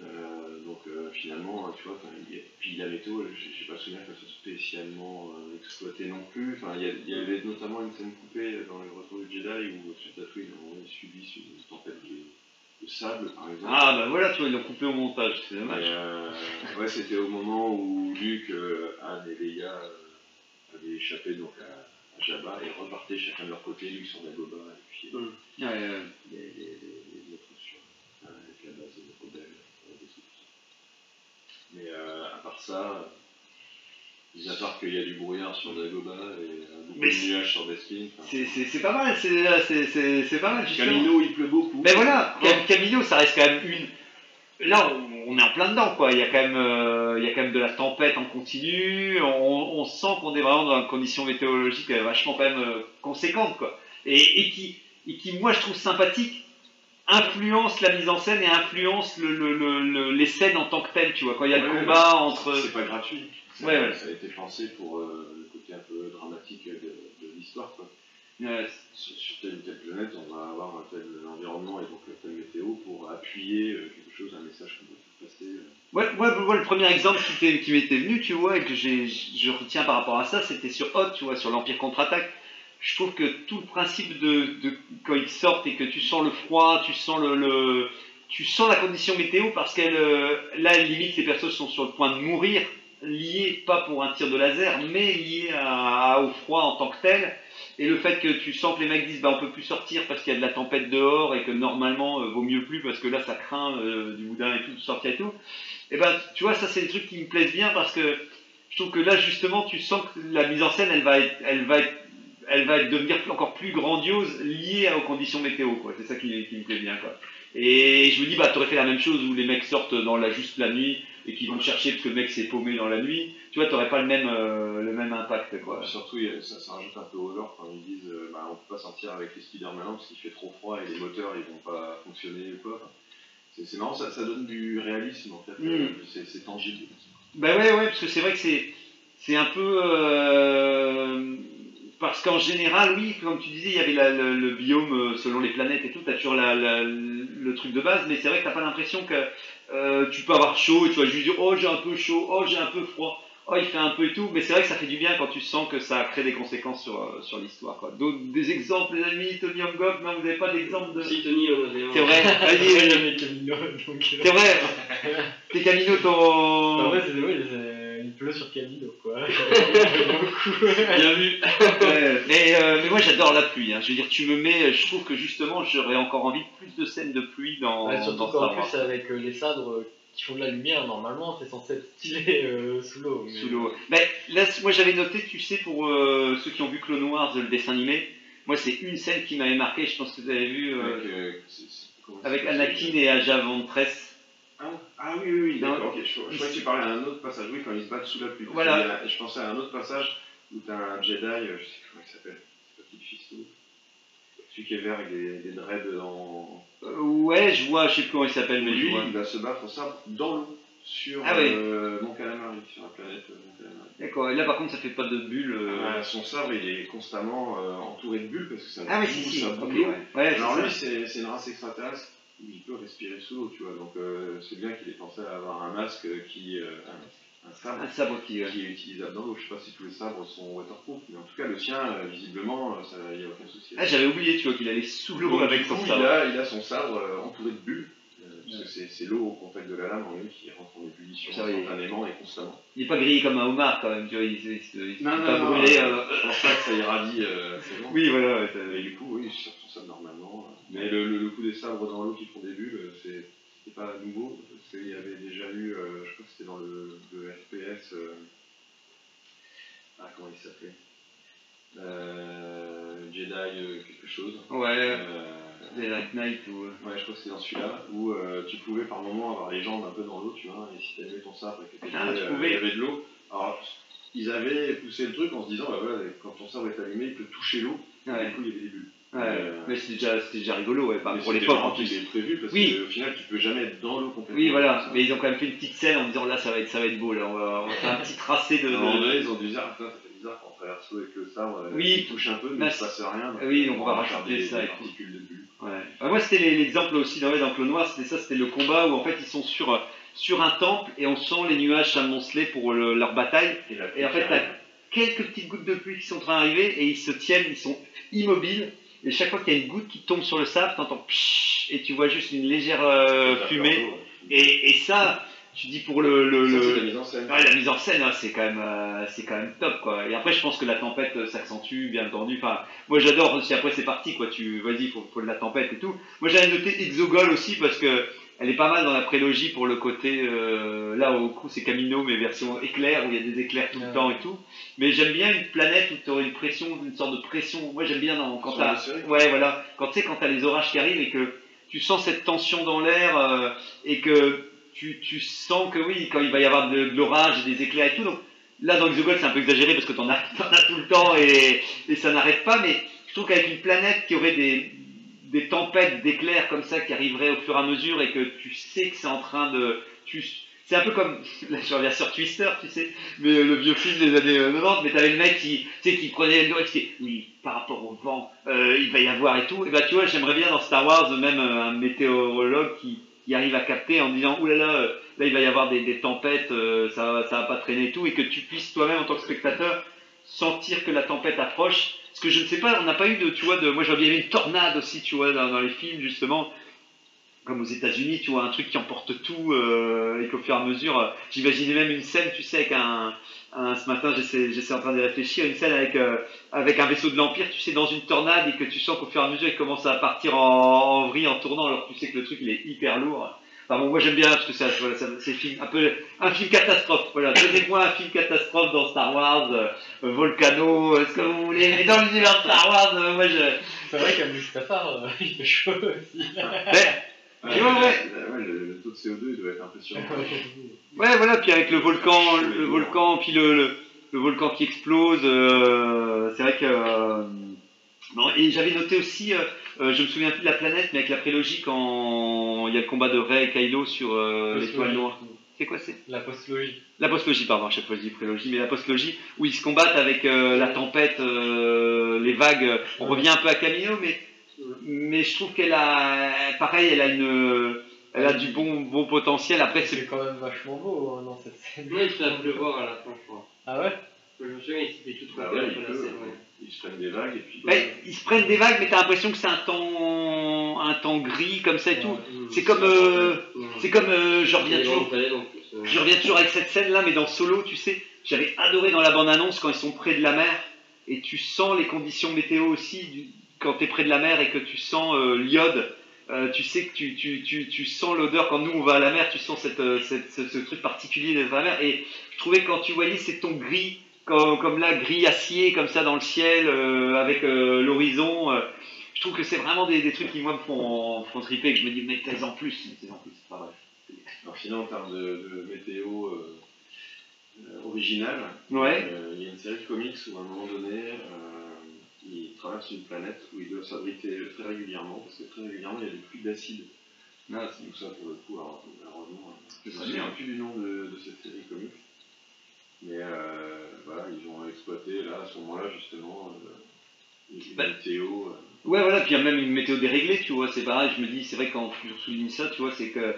Euh, donc euh, finalement, tu vois, y a- puis la météo, j'ai j'ai pas souvenir que ce soit spécialement euh, exploité non plus. Enfin, il y, avait notamment une scène coupée dans les retours du Jedi où sur Tatooine, on est subi sur une tempête de, de sable, par exemple. Ah bah voilà, tu vois, ils l'ont coupé au montage, c'est dommage. euh, ouais, c'était au moment où Luke, euh, Anne et Leia euh, avaient échappé donc à, à Jabba et repartaient chacun de leur côté, Luke sur Dagobah et puis Ouais, ouais. les, les- les- les autres sur euh, avec la base de euh, des. Mais euh, à part ça, mis à part qu'il y a du brouillard sur Dagobah et beaucoup de nuages sur Bespin. enfin, C'est- pas mal, c'est pas mal. Camino, il pleut beaucoup. Mais voilà, Cam- Camino, ça reste quand même une. Là, on, on est en plein dedans, quoi. Il y a quand même, euh, il y a quand même de la tempête en continu. On, on sent qu'on est vraiment dans une condition météorologique euh, vachement quand même euh, conséquente, quoi. Et, et qui, et qui, moi, je trouve sympathique, influence la mise en scène et influence le, le- le- le- les scènes en tant que telles, tu vois. Quand il y a le Ouais, combat entre. C'est pas gratuit. Ça, Ouais, ouais. ça a été pensé pour euh, le côté un peu dramatique de, de l'histoire. quoi. Sur, sur telle ou telle planète, on va avoir un tel environnement et donc telle météo pour appuyer euh, quelque chose, un message qu'on faire passer. euh. Ouais, ouais, le premier exemple qui, qui m'était venu, tu vois, et que je retiens par rapport à ça, c'était sur Hot, tu vois, sur l'Empire contre-attaque. Je trouve que tout le principe de, quand ils sortent et que tu sens le froid, tu sens le, tu sens la condition météo parce qu'elle, euh, là, limite, les personnes sont sur le point de mourir, liées pas pour un tir de laser, mais liées à- au froid en tant que tel. Et le fait que tu sens que les mecs disent bah on peut plus sortir parce qu'il y a de la tempête dehors et que normalement euh, vaut mieux plus parce que là ça craint euh, du boudin et tout de sortir et tout. Et ben tu vois ça c'est des trucs qui me plaisent bien parce que je trouve que là justement tu sens que la mise en scène elle va elle va être elle va devenir encore plus grandiose liée aux conditions météo quoi. C'est ça qui, qui me plaît bien quoi. Et je me dis bah t'aurais fait la même chose où les mecs sortent dans la juste la nuit et qu'ils vont chercher parce que le mec s'est paumé dans la nuit. Tu vois t'aurais pas le même euh, le même impact quoi. Surtout, ça, ça rajoute un peu au lore quand ils disent euh, bah, on peut pas sortir avec les speeders maintenant parce qu'il fait trop froid et les moteurs ils vont pas fonctionner ou quoi. Enfin, c'est, c'est marrant, ça, ça donne du réalisme en fait, Mm. euh, c'est, c'est tangible. Bah ouais, ouais, parce que c'est vrai que c'est, c'est un peu. euh, parce qu'en général, oui, comme tu disais, il y avait la- le, le biome euh, selon les planètes et tout, t'as toujours la, la- le truc de base, mais c'est vrai que t'as pas l'impression que euh, tu peux avoir chaud et tu vas juste dire oh j'ai un peu chaud, oh j'ai un peu froid, oh il fait un peu et tout, mais c'est vrai que ça fait du bien quand tu sens que ça crée des conséquences sur, euh, sur l'histoire. Quoi. D'autres, des exemples, les amis, Tony Hongok, non, vous n'avez pas d'exemple de. Si Tony en avait. C'est vrai, Camino, donc. c'est vrai, t'es Camino ton. En vrai, c'est ouais, c'est- pleut sur Camino, quoi. Beaucoup. Bien vu. Mais, euh, mais moi j'adore la pluie. hein. Je veux dire, tu me mets, je trouve que justement j'aurais encore envie de plus de scènes de pluie dans, Ouais, surtout dans qu'en plus, avec euh, les sabres euh, qui font de la lumière, normalement, c'est censé être stylé euh, sous l'eau. mais- Sous l'eau. Mais là, moi j'avais noté, tu sais, pour euh, ceux qui ont vu Clone Wars, le dessin animé, moi c'est une scène qui m'avait marqué, je pense que vous avez vu, euh, Avec, euh, avec Anakin et Aja Ventress. Ah, oui, oui, oui, d'accord, ok. Je, je croyais que tu parlais à un autre passage, oui, quand ils se battent sous la pluie. Voilà. Je pensais à un autre passage où t'as un Jedi, euh, je sais comment il s'appelle, Kit Fisto. Celui qui est vert avec des, des dreads en. Euh, ouais, je vois, je sais plus comment il s'appelle, mais je Lui, vois. il va se battre au sabre dans l'eau sur Ah euh, Mon Calamari, sur la planète euh, Calamari. D'accord, et là par contre ça fait pas de bulle. euh. Ah, son sabre, il est constamment entouré de bulles parce que ça Ah oui, si, si, ça ok, boue ouais. Ouais, Alors lui, c'est une race extraterrestre il peut respirer sous l'eau, tu vois. Donc euh, c'est bien qu'il ait pensé à avoir un masque qui. euh, un, un sabre Un sabre qui. euh, qui est utilisable dans l'eau. Je sais pas si tous les sabres sont waterproof, mais en tout cas, le sien, euh, visiblement, il n'y a aucun souci. Ah, j'avais oublié, tu vois, qu'il allait sous l'eau avec du son coup, sabre. il a, il a son sabre entouré de bulles. parce que c'est- l'eau au contact de la lame en lui qui rentre en ébullition instantanément et constamment. Il est pas grillé comme un homard quand même, tu vois, il, il, il, il Non, s'est non, pas non, brûlé. je pense pas que ça irradie. Bon. Oui, voilà, ouais, Et du coup, oui, sur son sabre normalement. Mais le, le- le coup des sabres dans l'eau qui font des bulles, euh, c'est pas nouveau. Parce qu'il y avait déjà eu, euh, je crois que c'était dans le, le FPS. euh, ah, comment il s'appelait? Euh, Jedi quelque chose. ouais, Dark Knight ou. Ouais, je crois que c'était dans celui-là, où tu pouvais par moment avoir les jambes un peu dans l'eau, tu vois, et si tu avais ton sabre et que Ah, tu pouvais. il y avait de l'eau. Alors, ils avaient poussé le truc en se disant, bah voilà, quand ton sabre est allumé, il peut toucher l'eau, et du coup il y avait des bulles. Ouais. Euh, mais c'était déjà, déjà rigolo, ouais, pour l'époque en plus. prévu, parce Oui. qu'au final, tu peux jamais être dans l'eau complètement. Oui, voilà, mais ils ont quand même fait une petite scène en disant là, ça va être, ça va être beau, là, on va, on va faire un petit tracé de. Donné, ils ont dû dire, ah, putain, ça fait bizarre quand on traverse l'eau avec le sabre, euh, Oui. touche un peu, mais il se passe rien. oui, donc on va rajouter ça des particules de bulles. Ouais. Bah, moi, c'était l'exemple aussi dans, Clone Noir, c'était ça, c'était le combat où en fait ils sont sur, euh, sur un temple et on sent les nuages s'amonceler pour le- leur bataille. Et, Et en fait, t'as quelques petites gouttes de pluie qui sont en train d'arriver et ils se tiennent, ils sont immobiles. Et chaque fois qu'il y a une goutte qui tombe sur le sable, t'entends pshhh et tu vois juste une légère euh, fumée. Et, et ça, tu dis pour le, la mise en scène. Ouais, la mise en scène, hein, c'est quand même, euh, c'est quand même top, quoi. Et après, je pense que la tempête euh, s'accentue, bien entendu. Enfin, moi, j'adore aussi. Après, c'est parti, quoi. Tu, vas-y, faut, faut de la tempête et tout. Moi, j'avais noté Exogol aussi parce que elle est pas mal dans la prélogie pour le côté. euh, là, au coup, c'est Camino, mais version éclair où il y a des éclairs tout le Ouais. temps et tout. Mais j'aime bien une planète où tu aurais une pression, une sorte de pression. Moi, j'aime bien dans, quand t'as, ouais, voilà, quand tu sais, quand t'as les orages qui arrivent et que tu sens cette tension dans l'air euh, et que tu, tu sens que oui, quand il va y avoir de, de l'orage et des éclairs et tout. Donc là, dans Exogol, c'est un peu exagéré parce que t'en as, t'en as tout le temps et, et ça n'arrête pas. Mais je trouve qu'avec une planète qui aurait des, des tempêtes d'éclairs comme ça qui arriveraient au fur et à mesure et que tu sais que c'est en train de. Tu, c'est un peu comme, là je reviens sur Twister, tu sais, mais euh, le vieux film des années euh, 90, mais t'avais le mec qui, tu sais, qui prenait le et qui disait, oui, par rapport au vent, euh, il va y avoir et tout. Et bah tu vois, j'aimerais bien dans Star Wars même euh, un météorologue qui, arrive à capter en disant, oulala, là, il va y avoir des, tempêtes, euh, ça, ça va pas traîner et tout, et que tu puisses toi-même en tant que spectateur sentir que la tempête approche. Parce que je ne sais pas, on n'a pas eu de, tu vois, de, moi j'aurais bien une tornade aussi, tu vois, dans, les films justement, comme aux États-Unis, tu vois, un truc qui emporte tout, euh, et qu'au fur et à mesure, euh, j'imaginais même une scène, tu sais, avec un, ce matin, j'essaie en train de réfléchir, une scène avec, euh, avec un vaisseau de l'Empire, tu sais, dans une tornade, et que tu sens qu'au fur et à mesure, il commence à partir en, en vrille, en tournant, alors que tu sais que le truc, il est hyper lourd. Enfin bon, moi j'aime bien parce que ça, voilà, ça- c'est film, un peu un film catastrophe. Voilà, donnez-moi un film catastrophe dans Star Wars, euh, Volcano, euh, ce que vous voulez. Mais dans l'univers de Star Wars, euh, moi je. C'est vrai qu'à Mustafar, euh, il fait chaud aussi. Mais, Ouais, ouais. euh, ouais, le, le taux de CO2 il doit être impressionnant. ouais, voilà, puis avec le volcan, le volcan, puis le, le, le volcan qui explose, euh, c'est vrai que. euh, non, et j'avais noté aussi, euh, je me souviens plus de la planète, mais avec la prélogie quand il y a le combat de Rey et Kylo sur euh, l'étoile noire. C'est quoi c'est La postlogie. La postlogie, pardon, à chaque fois je dis prélogie, mais la postlogie, où ils se combattent avec euh, la tempête, euh, les vagues. On revient un peu à Camino, mais, mais je trouve qu'elle a, pareil, elle a une, elle a du bon, bon potentiel. Après, c'est C'est quand même vachement beau hein, dans cette scène. Ouais, il se fait pleuvoir à la fin, je crois. Ah ouais? Je me souviens, il s'était tout trompé ouais, la scène. Ils se prennent des vagues et puis. Ouais, ils se prennent des vagues, mais t'as l'impression que c'est un temps, un temps gris comme ça et tout. C'est comme, euh, c'est comme, euh, je reviens toujours. Euh. Je reviens toujours avec cette scène là, mais dans Solo, tu sais, j'avais adoré dans la bande-annonce quand ils sont près de la mer et tu sens les conditions météo aussi du- quand tu es près de la mer et que tu sens euh, l'iode. euh, tu sais que tu, tu, tu, tu sens l'odeur quand nous on va à la mer, tu sens cette, euh, cette- ce, ce truc particulier d'être à la mer. Et je trouvais quand tu voyais ces tons gris, comme, comme là, gris acier, comme ça dans le ciel, euh, avec euh, l'horizon, euh, je trouve que c'est vraiment des, des trucs qui moi me font, font triper, que je me dis, mais t'es en plus, mais en plus, c'est pas vrai. Alors sinon, en termes de, de météo originale, Ouais. euh, il y a une série de comics où à un moment donné, euh, ils traversent une planète où ils doivent s'abriter très régulièrement, parce que très régulièrement, il y a des pluies d'acide. Ah, Donc ça, pour le coup, alors, malheureusement, je ne me souviens plus du nom de, de cette série de comics. Mais euh, voilà, ils ont exploité là, à ce moment-là, justement, euh, une Bah, météo. euh, Ouais, voilà, puis il y a même une météo déréglée, tu vois, c'est pareil, je me dis, c'est vrai quand je souligne ça, tu vois, c'est que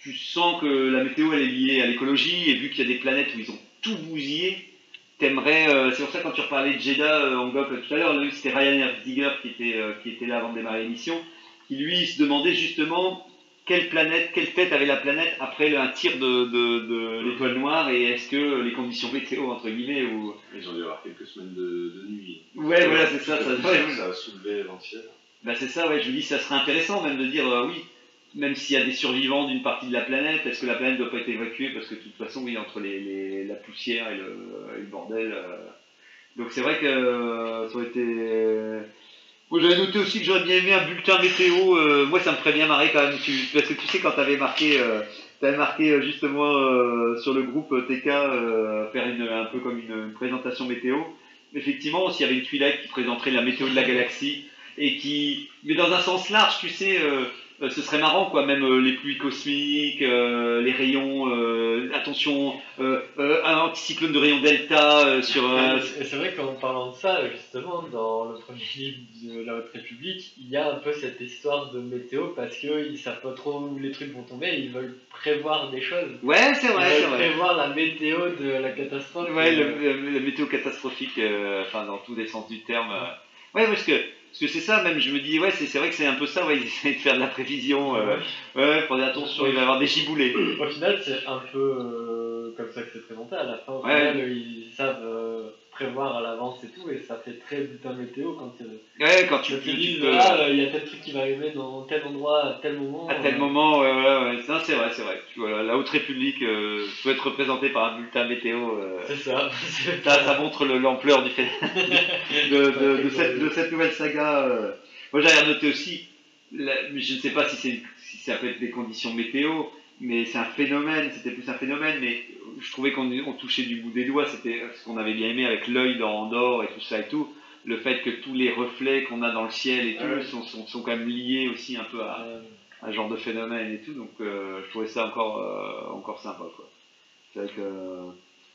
tu sens que la météo, elle est liée à l'écologie, et vu qu'il y a des planètes où ils ont tout bousillé, t'aimerais, euh, c'est pour ça quand tu reparlais de Jeddah euh, en Gop euh, tout à l'heure, c'était Ryan Herzliger qui était, euh, qui était là avant de démarrer l'émission, qui lui se demandait justement quelle planète, quelle tête avait la planète après un tir de, de, de l'étoile noire, et est-ce que les conditions météo, entre guillemets, ou... Ils ont dû avoir quelques semaines de, de nuit. Ouais, voilà, c'est ça, ça, ouais, ça a soulevé l'entière. Bah c'est ça, ouais, je me dis, ça serait intéressant même de dire, euh, oui, même s'il y a des survivants d'une partie de la planète, est-ce que la planète ne doit pas être évacuée Parce que de toute façon, oui, entre les, les- la poussière et le, et le bordel. euh, Donc c'est vrai que euh, ça aurait été... Moi j'avais noté aussi que j'aurais bien aimé un bulletin météo, euh, moi ça me ferait bien marrer quand même, tu, parce que tu sais quand t'avais marqué... euh, marqué euh, justement euh, sur le groupe euh, TK euh, faire une, un peu comme une, une présentation météo. Effectivement, s'il y avait une Twilight qui présenterait la météo de la galaxie et qui, mais dans un sens large, tu sais, euh, ce serait marrant quoi, même euh, les pluies cosmiques, euh, les rayons, attention, un anticyclone de rayon delta sur. c'est vrai qu'en parlant de ça, justement, dans le premier livre de la Haute République, il y a un peu cette histoire de météo parce qu'ils savent pas trop où les trucs vont tomber, ils veulent prévoir des choses. Ouais, c'est vrai, c'est vrai. prévoir la météo de la catastrophe. Ouais, le, le- le météo catastrophique, enfin dans tous les sens du terme. Ouais, parce que parce que c'est ça, même je me dis, ouais, c'est c'est vrai que c'est un peu ça, ouais, ils essaient de faire de la prévision. euh, ouais, prenez attention, il va y avoir des giboulées. Au final, c'est un peu euh, comme ça que c'est présenté. À la fin, au Ouais. final, ils savent euh, prévoir à l'avance et tout, et ça fait très bulletin météo quand, Ouais, quand tu, tu, disent peux- Ah, il y a tel truc qui va arriver dans tel endroit à tel moment. À tel euh, moment, ouais, ouais, ouais. Ça, c'est vrai, c'est vrai. Tu vois, la Haute République euh, peut être représentée par un bulletin météo. euh, C'est ça. ça, ça montre le- l'ampleur du fait de, de, de cette, de cette nouvelle saga. Moi, j'avais noté aussi, la- je ne sais pas si, c'est si ça peut être des conditions météo, mais c'est un phénomène, c'était plus un phénomène, mais je trouvais qu'on on touchait du bout des doigts, c'était ce qu'on avait bien aimé avec l'œil dans Andorre et tout ça et tout. Le fait que tous les reflets qu'on a dans le ciel et tout ouais. sont, sont, sont quand même liés aussi un peu à, à ce genre de phénomène et tout. Donc euh, je trouvais ça encore, euh, encore sympa. Quoi. C'est vrai que.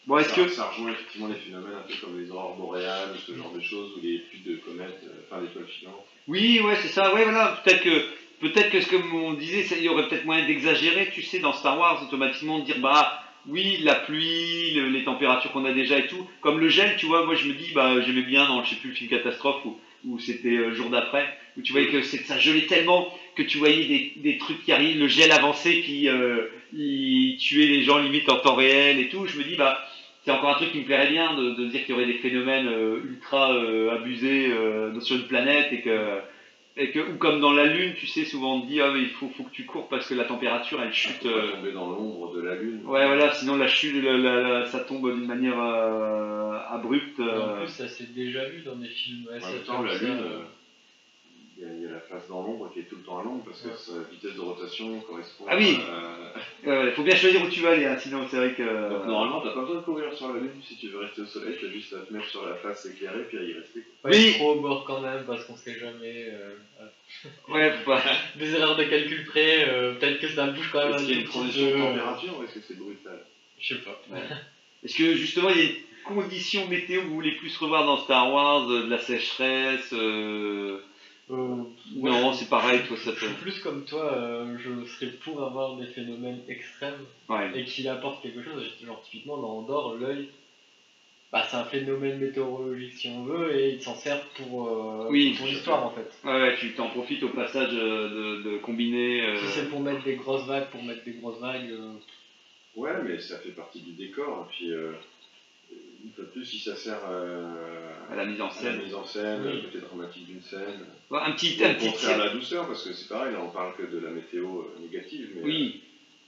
Bon, est-ce ça, que. ça rejoint effectivement des phénomènes un peu comme les aurores boréales, ce genre de choses, ou les pluies de comètes, euh, enfin d'étoiles filantes. Oui, ouais, c'est ça. Ouais, voilà. Peut-être que, peut-être que ce que on disait, ça, il y aurait peut-être moyen d'exagérer, tu sais, dans Star Wars, automatiquement de dire, bah, oui, la pluie, le- les températures qu'on a déjà et tout. Comme le gel, tu vois, moi je me dis, bah, j'aimais bien dans, je sais plus, le film Catastrophe où, où c'était euh, jour d'après, où tu voyais que ça gelait tellement que tu voyais des, des trucs qui arrivent, le gel avancé qui euh, il tuait les gens limite en temps réel et tout. Je me dis, bah, c'est encore un truc qui me plairait bien de, de dire qu'il y aurait des phénomènes euh, ultra euh, abusés euh, sur une planète et que, et que, ou comme dans la Lune, tu sais, souvent on te dit, ah, mais il faut, faut que tu cours parce que la température elle chute. On va euh, tomber dans l'ombre de la lune. Ouais, voilà, sinon la chute, la- la- la- ça tombe d'une manière euh, abrupte. En euh. plus, ça s'est déjà vu dans des films. En SF même temps, comme la ça. lune, euh, il y, a- il y a la face dans l'ombre qui est tout le temps à l'ombre parce que sa vitesse de rotation correspond Ah oui. à. Ouais, ouais, faut bien choisir où tu vas aller, hein, sinon c'est vrai que. Donc normalement, t'as pas besoin de courir sur la lune si tu veux rester au soleil, t'as juste à te mettre sur la face éclairée puis à y rester. quoi. Pas Oui. trop au bord quand même, parce qu'on sait jamais. euh. Ouais, faut pas. Des erreurs de calcul près, euh, peut-être que ça bouge quand même Est-ce qu'il y a une transition de euh, température ou est-ce que c'est brutal? Je sais pas. Est-ce que justement il y a une condition météo que vous voulez plus revoir dans Star Wars, euh, de la sécheresse euh, Euh, Non, c'est pareil, toi ça Je te. suis plus comme toi, euh, je serais pour avoir des phénomènes extrêmes Ouais. et qui apportent quelque chose. Genre, typiquement, dans Andorre, l'œil, bah, c'est un phénomène météorologique si on veut, et il s'en sert pour, euh, Oui, pour son tout à histoire en fait. Ouais, ouais, tu t'en profites au passage euh, de, de combiner. euh, Si c'est pour mettre des grosses vagues, pour mettre des grosses vagues, euh, Ouais, mais ça fait partie du décor. Et puis, euh, une fois de plus, si ça sert euh, à la mise en la scène. mise en scène, Oui. le côté dramatique d'une scène, Ouais, Un petit, ou un au petit contraire la douceur, parce que c'est pareil, là on parle que de la météo euh, négative, mais Oui,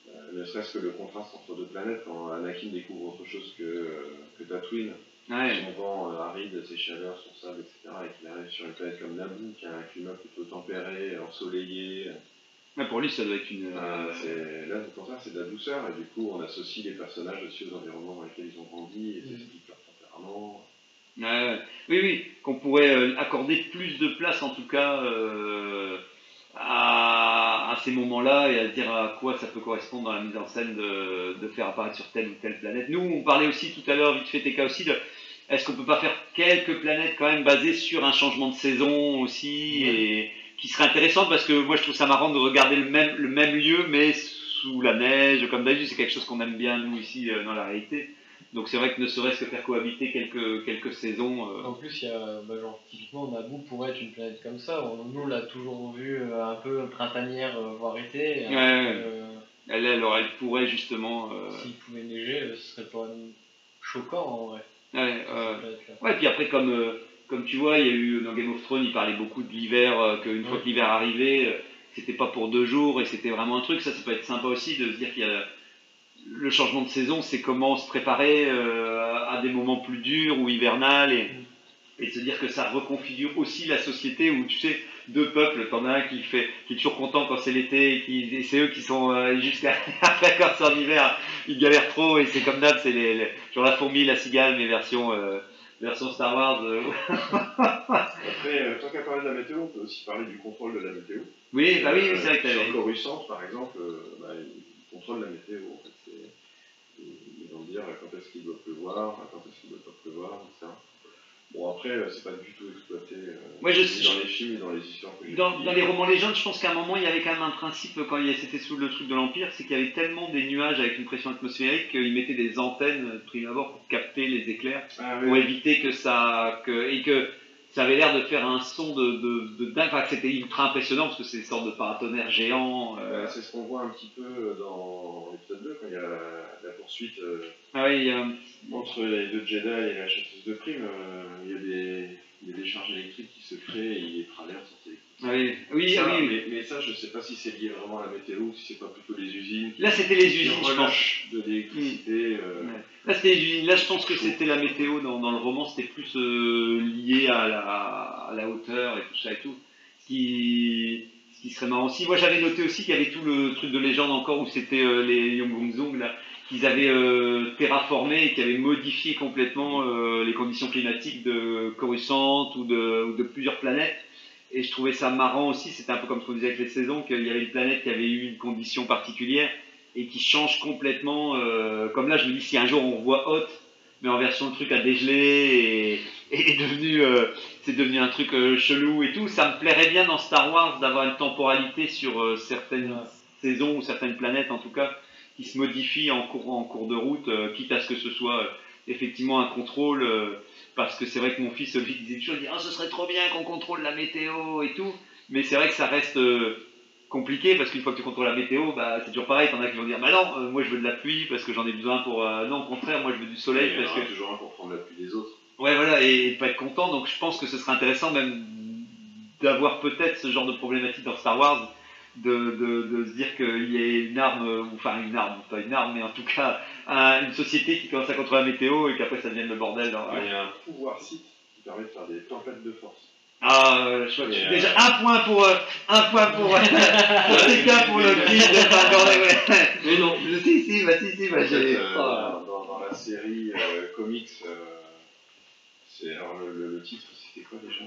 euh, ne serait-ce que le contraste entre deux planètes, quand Anakin découvre autre chose que, euh, que Tatooine, ouais. son vent aride, ses chaleurs, son sable, etc., et qu'il arrive sur une planète comme Naboo, qui a un climat plutôt tempéré, ensoleillé, Ouais, pour lui ça doit être une. euh, euh, c'est- là au contraire c'est de la douceur, et du coup on associe les personnages aussi aux environnements dans lesquels ils ont grandi, et ça Mhm. explique leur tempérament. Oui, oui, qu'on pourrait euh, accorder plus de place en tout cas euh, à, à ces moments-là et à dire à quoi ça peut correspondre dans la mise en scène de, de faire apparaître sur telle ou telle planète. Nous, on parlait aussi tout à l'heure, vite fait, TK aussi, de est-ce qu'on peut pas faire quelques planètes quand même basées sur un changement de saison aussi et qui serait intéressant parce que moi je trouve ça marrant de regarder le même, le même lieu mais sous la neige, comme d'habitude, c'est quelque chose qu'on aime bien nous ici euh, dans la réalité. Donc c'est vrai que ne serait-ce que faire cohabiter quelques, quelques saisons. euh, En plus, il y a, bah, genre, typiquement, Naboo pourrait être une planète comme ça. On- nous, l'a toujours vu euh, un peu printanière, euh, voire été. Ouais, Euh, elle, alors, elle pourrait justement. S'il pouvait neiger, ce serait pas choquant en vrai. ouais, ouais, puis après, comme, comme tu vois, il y a eu dans Game of Thrones, il parlait beaucoup de l'hiver, euh, qu'une fois que l'hiver arrivait, euh, c'était pas pour deux jours et c'était vraiment un truc. Ça, ça peut être sympa aussi de se dire qu'il y a. Le changement de saison, c'est comment se préparer euh, à des moments plus durs ou hivernales et, et se dire que ça reconfigure aussi la société où tu sais deux peuples, t'en as un qui fait qui est toujours content quand c'est l'été et, qui- et c'est eux qui sont jusqu'à quand c'est en hiver ils galèrent trop et c'est comme d'hab c'est les, les- genre la fourmi la cigale mais version version Star Wars euh. Après, euh, tant qu'à parler de la météo, on peut aussi parler du contrôle de la météo. oui bah oui, c'est vrai que Sur Coruscant, par exemple, euh, bah, ils contrôlent la météo. En fait. C'est- Ils vont dire quand est-ce qu'il doit pleuvoir, quand est-ce qu'il ne doit pas pleuvoir, etc. Bon, après, euh, c'est pas du tout exploité euh, je ni dans les films, ni dans les histoires que Dans, les romans légendes, je pense qu'à un moment, il y avait quand même un principe, quand c'était sous le truc de l'Empire, c'est qu'il y avait tellement des nuages avec une pression atmosphérique qu'ils mettaient des antennes, euh, prime abord, pour capter les éclairs, Ah, pour éviter que ça... Que, et que ça avait l'air de faire un son de, de, de dingue, enfin, que c'était ultra impressionnant, parce que c'est des sortes de euh. Euh, c'est ce qu'on voit un petit peu dans l'épisode 2, quand il y a la, la poursuite euh, Ah oui, entre les deux Jedi et la chasseuse de primes. euh, il, y a des, il y a des charges électriques qui se créent et ils les ah oui, oui, Ça, oui. Mais, mais ça, je sais pas si c'est lié vraiment à la météo ou si c'est pas plutôt les usines. Là, c'était les usines, je pense. de l'électricité. euh, Ouais. Là, c'était les usines. Là, je pense que c'était la météo dans, dans le roman, c'était plus euh, lié à la, à la hauteur et tout ça et tout. Ce qui, ce qui serait marrant aussi. Moi, j'avais noté aussi qu'il y avait tout le truc de légende encore où c'était euh, les Yongbongzong là, qu'ils avaient euh, terraformé et qui avaient modifié complètement euh, les conditions climatiques de Coruscant ou de, ou de plusieurs planètes. Et je trouvais ça marrant aussi, c'était un peu comme ce qu'on disait avec les saisons, qu'il y avait une planète qui avait eu une condition particulière et qui change complètement. euh, comme là, je me dis, si un jour on voit Hot, mais en version le truc à dégeler et, et est devenu, euh, c'est devenu un truc chelou et tout, ça me plairait bien dans Star Wars d'avoir une temporalité sur certaines saisons ou certaines planètes en tout cas qui se modifient en cours, en cours de route, euh, quitte à ce que ce soit euh, effectivement un contrôle. euh, parce que c'est vrai que mon fils, lui, disait toujours, il dit, Ah, ce serait trop bien qu'on contrôle la météo et tout. Mais c'est vrai que ça reste compliqué parce qu'une fois que tu contrôles la météo, bah, c'est toujours pareil. T'en as qui vont dire, bah non, euh, moi je veux de la pluie parce que j'en ai besoin pour. euh, non, au contraire, moi je veux du soleil Il y en parce aura que. toujours un pour prendre la pluie des autres. Ouais, voilà, et, et pas être content. Donc je pense que ce serait intéressant même d'avoir peut-être ce genre de problématique dans Star Wars. De, de, de se dire qu'il y ait une arme, euh, ou enfin une arme, pas une arme, mais en tout cas un- une société qui commence à contrôler la météo et qu'après ça devienne le bordel. dans- Ah, Il y a un pouvoir site qui permet de faire des tempêtes de force. Ah, euh, je vois que je suis Et, déjà euh, un point pour euh, un point pour euh, pour TK pour le prix de enfin, ouais. Mais non. Si si bah si si bah j'ai euh, oh. dans, dans- la série euh, comics, euh, c'est alors le, le- le titre c'était quoi déjà?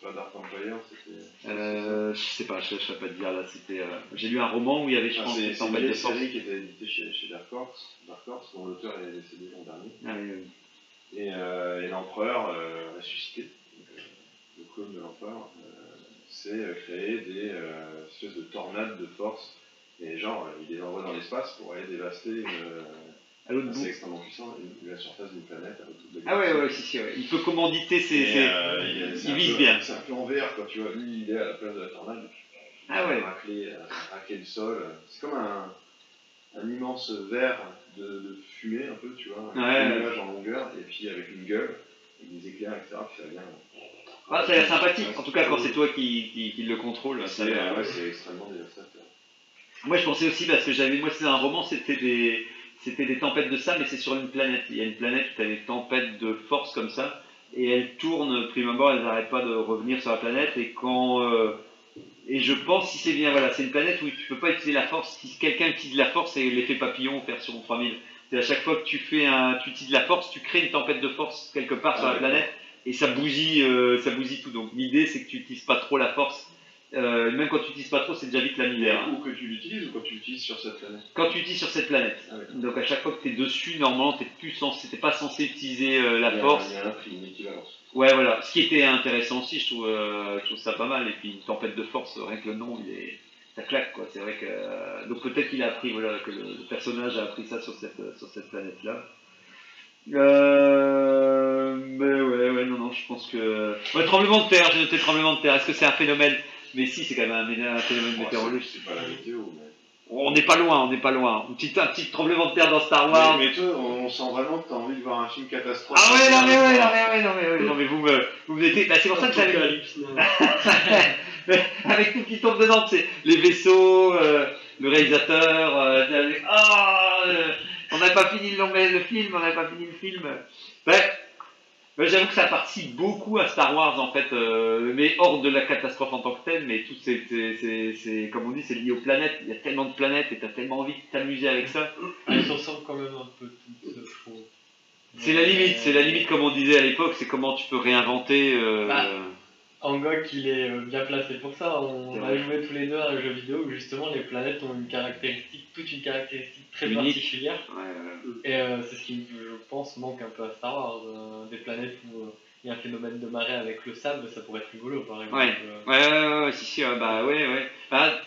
C'est pas Dark Empire, c'était. euh, je sais pas, je ne saurais pas te dire là, c'était euh, j'ai lu un roman où il y avait je Ah, pense c'est une de série qui était éditée chez, chez Dark Horse, Dark Horse, dont l'auteur est décédé l'an dernier. Ah, oui, oui. Et, euh, et l'empereur ressuscité, euh, le clone de l'empereur, c'est euh, créer des espèces de tornades de force. Et genre, il les envoie dans l'espace pour aller dévaster une. Euh, À l'autre c'est extrêmement puissant, la surface d'une planète à l'autre bout de la Ah ouais ouais si si ouais. Il peut commanditer ses, Et, ses- euh, il, est- vise peu- bien. C'est un peu en VR, quoi, tu vois. Lui, il est à la place de la tornade. Ah ouais. racler, euh, racler le sol. C'est comme un, un immense verre de, de fumée, un peu, tu vois. Un Ouais. nuage en longueur, et puis avec une gueule, avec des éclairs, etc. Puis ça vient. Ah, ça a l'air sympathique. En tout cas quand c'est toi qui, qui, qui le contrôle. C'est ouais, extrêmement dévastateur. Moi, je pensais aussi, parce que j'avais, moi, c'est un roman, c'était des, c'était des tempêtes de ça, mais c'est sur une planète. Il y a une planète où tu as des tempêtes de force comme ça, et elles tournent, prime abord, elles n'arrêtent pas de revenir sur la planète, et quand, euh, et je pense, si c'est bien, voilà, c'est une planète où tu peux pas utiliser la force. Si quelqu'un utilise la force, c'est l'effet papillon version 3000. C'est à chaque fois que tu fais un, tu utilises la force, tu crées une tempête de force quelque part sur Ah la ouais. planète, et ça bousille, euh, ça bousille tout. Donc l'idée, c'est que tu n'utilises pas trop la force. Euh, même quand tu n'utilises pas trop, c'est déjà vite la misère. hein. Ou que tu l'utilises, ou quand tu l'utilises sur cette planète. Quand tu utilises sur cette planète. Ah ouais. Donc à chaque fois que tu es dessus, normalement, tu plus censé, t'es pas censé utiliser euh, la Il y a- force. Il y a un prix, une équivalence. Ouais, voilà. Ce qui était intéressant aussi, je trouve, euh, je trouve ça pas mal. Et puis une tempête de force, rien que le nom, il est, ça claque quoi. C'est vrai que donc peut-être qu'il a appris, voilà, que le, le personnage a appris ça sur cette sur cette planète là. Euh, mais ouais, ouais, non, non, je pense que. Ouais, tremblement de terre, j'ai noté tremblement de terre. Est-ce que c'est un phénomène Mais si, c'est quand même un, un phénomène Bon, météorologique. c'est pas la météo, mais. On n'est pas loin, on n'est pas loin. Un petit, un petit tremblement de terre dans Star Wars. Mais, mais toi, on, on sent vraiment que t'as envie de voir un film catastrophe. Ah ouais, non mais ouais, non mais ouais, non mais ouais, non mais vous me, vous me mettez, bah, c'est pour ça que j'avais, avec tout qui tombe dedans, c'est les vaisseaux, euh, le réalisateur, euh, ah, euh, on n'avait pas fini le, long- le film, on n'avait pas fini le film. Ouais. J'avoue que ça participe beaucoup à Star Wars en fait, euh, mais hors de la catastrophe en tant que telle, mais tout c'est, c'est, c'est, c'est- comme on dit, c'est lié aux planètes. Il y a tellement de planètes et t'as tellement envie de t'amuser avec ça. Elles se ressemblent quand même un peu toutes, je trouve. C'est la limite, c'est la limite comme on disait à l'époque, c'est comment tu peux réinventer. euh, Bah, Angok, il est euh, bien placé pour ça. On a vrai. joué tous les deux à un jeu vidéo où justement les planètes ont une caractéristique, toute une caractéristique très Unique. particulière. ouais, ouais. Et euh, c'est ce qui, je pense, manque un peu à Star Wars. euh, des planètes où euh, il y a un phénomène de marée avec le sable, ça pourrait être rigolo par exemple. Ouais. Ouais, ouais, ouais, ouais, si, si, bah ouais, ouais. Bah,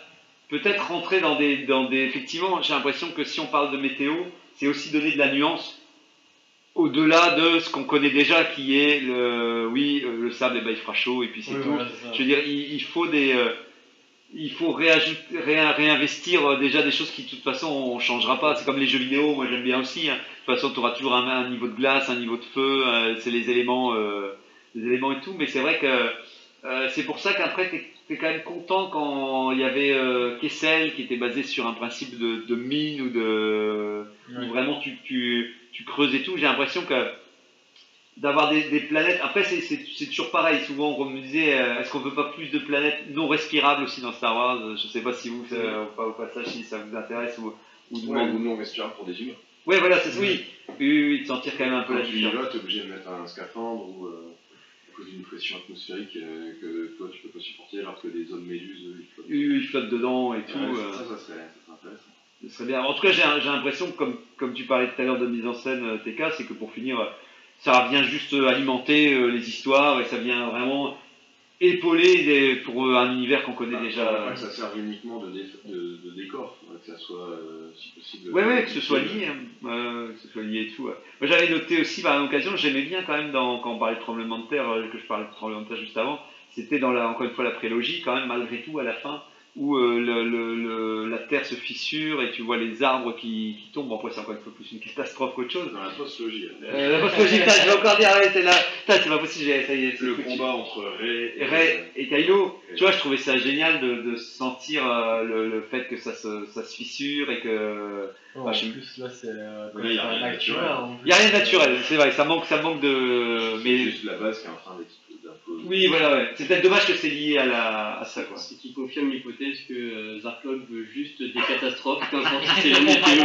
peut-être rentrer dans des, dans des. Effectivement, j'ai l'impression que si on parle de météo, c'est aussi donner de la nuance au-delà de ce qu'on connaît déjà, qui est le. Oui, euh, le sable, eh ben, il fera chaud, et puis c'est oui, tout. voilà. Je veux dire, il, il faut des. euh, il faut réajouter, ré- réinvestir euh, déjà des choses qui de toute façon on changera pas. C'est comme les jeux vidéo, moi j'aime bien aussi. hein. De toute façon, tu auras toujours un, un niveau de glace, un niveau de feu, euh, c'est les éléments, euh, les éléments et tout. Mais c'est vrai que c'est pour ça qu'après es, quand même content quand il y avait euh, Kessel qui était basé sur un principe de, de mine ou de Ouais. où vraiment tu, tu, tu creuses et tout. J'ai l'impression que d'avoir des, des planètes. Après, c'est- c'est c'est toujours pareil. Souvent, on me disait euh, est-ce qu'on veut pas plus de planètes non respirables aussi dans Star Wars? Je sais pas si vous, ça, au, pas- au passage, si ça vous intéresse ou, ou Ouais, demande. ou non respirable pour des humains. Ouais, voilà, c'est oui. Oui, oui, oui, de sentir quand même un peu Quand la tu y différence. vas, t'es obligé de mettre un scaphandre ou. euh, cause d'une pression atmosphérique euh, que toi tu peux pas supporter alors que des zones méduses eux, ils flottent. Ils ils flottent dedans et tout. Ouais, euh, ça, ça, serait, ça serait intéressant. Ce serait bien. En tout cas, j'ai j'ai l'impression que, comme, comme tu parlais tout à l'heure de mise en scène, euh, TK, c'est que pour finir, ça vient juste alimenter euh, les histoires et ça vient vraiment épauler des- pour euh, un univers qu'on connaît Enfin, déjà. que ça serve uniquement de, dé- de, de décor, faudrait que ça soit, euh, si possible. Ouais, ouais, que ce soit lié, hein. Euh, que ce soit lié et tout. ouais. Moi, j'avais noté aussi, par l'occasion, j'aimais bien quand même, dans, quand on parlait de tremblement de terre, euh, que je parlais de tremblement de terre juste avant, c'était dans la, encore une fois la prélogie, quand même, malgré tout, à la fin, où euh, le, le- le- la terre se fissure et tu vois les arbres qui, qui tombent. Bon, après, c'est encore une fois plus une catastrophe qu'autre chose. Dans la postlogie. Euh, la postlogie, je vais encore dire, ouais, c'est là, putain, c'est pas possible, j'ai- c'est le foutu. combat entre Ray et, Ray et Kylo, tu vois, je trouvais ça génial de, de sentir euh, le, le fait que ça se, ça se fissure et que. en Bah, je sais- plus, là, c'est euh, Mais là, y a rien de naturel. en Il n'y a rien de naturel, c'est vrai, ça manque, ça manque de. C'est Mais juste la base qui est en train d'exploser. Oui, voilà, ouais. C'est peut-être dommage que c'est lié à, la, à ça, quoi. Ce qui confirme l'hypothèse que euh, Zarklog veut juste des catastrophes, si c'est la météo.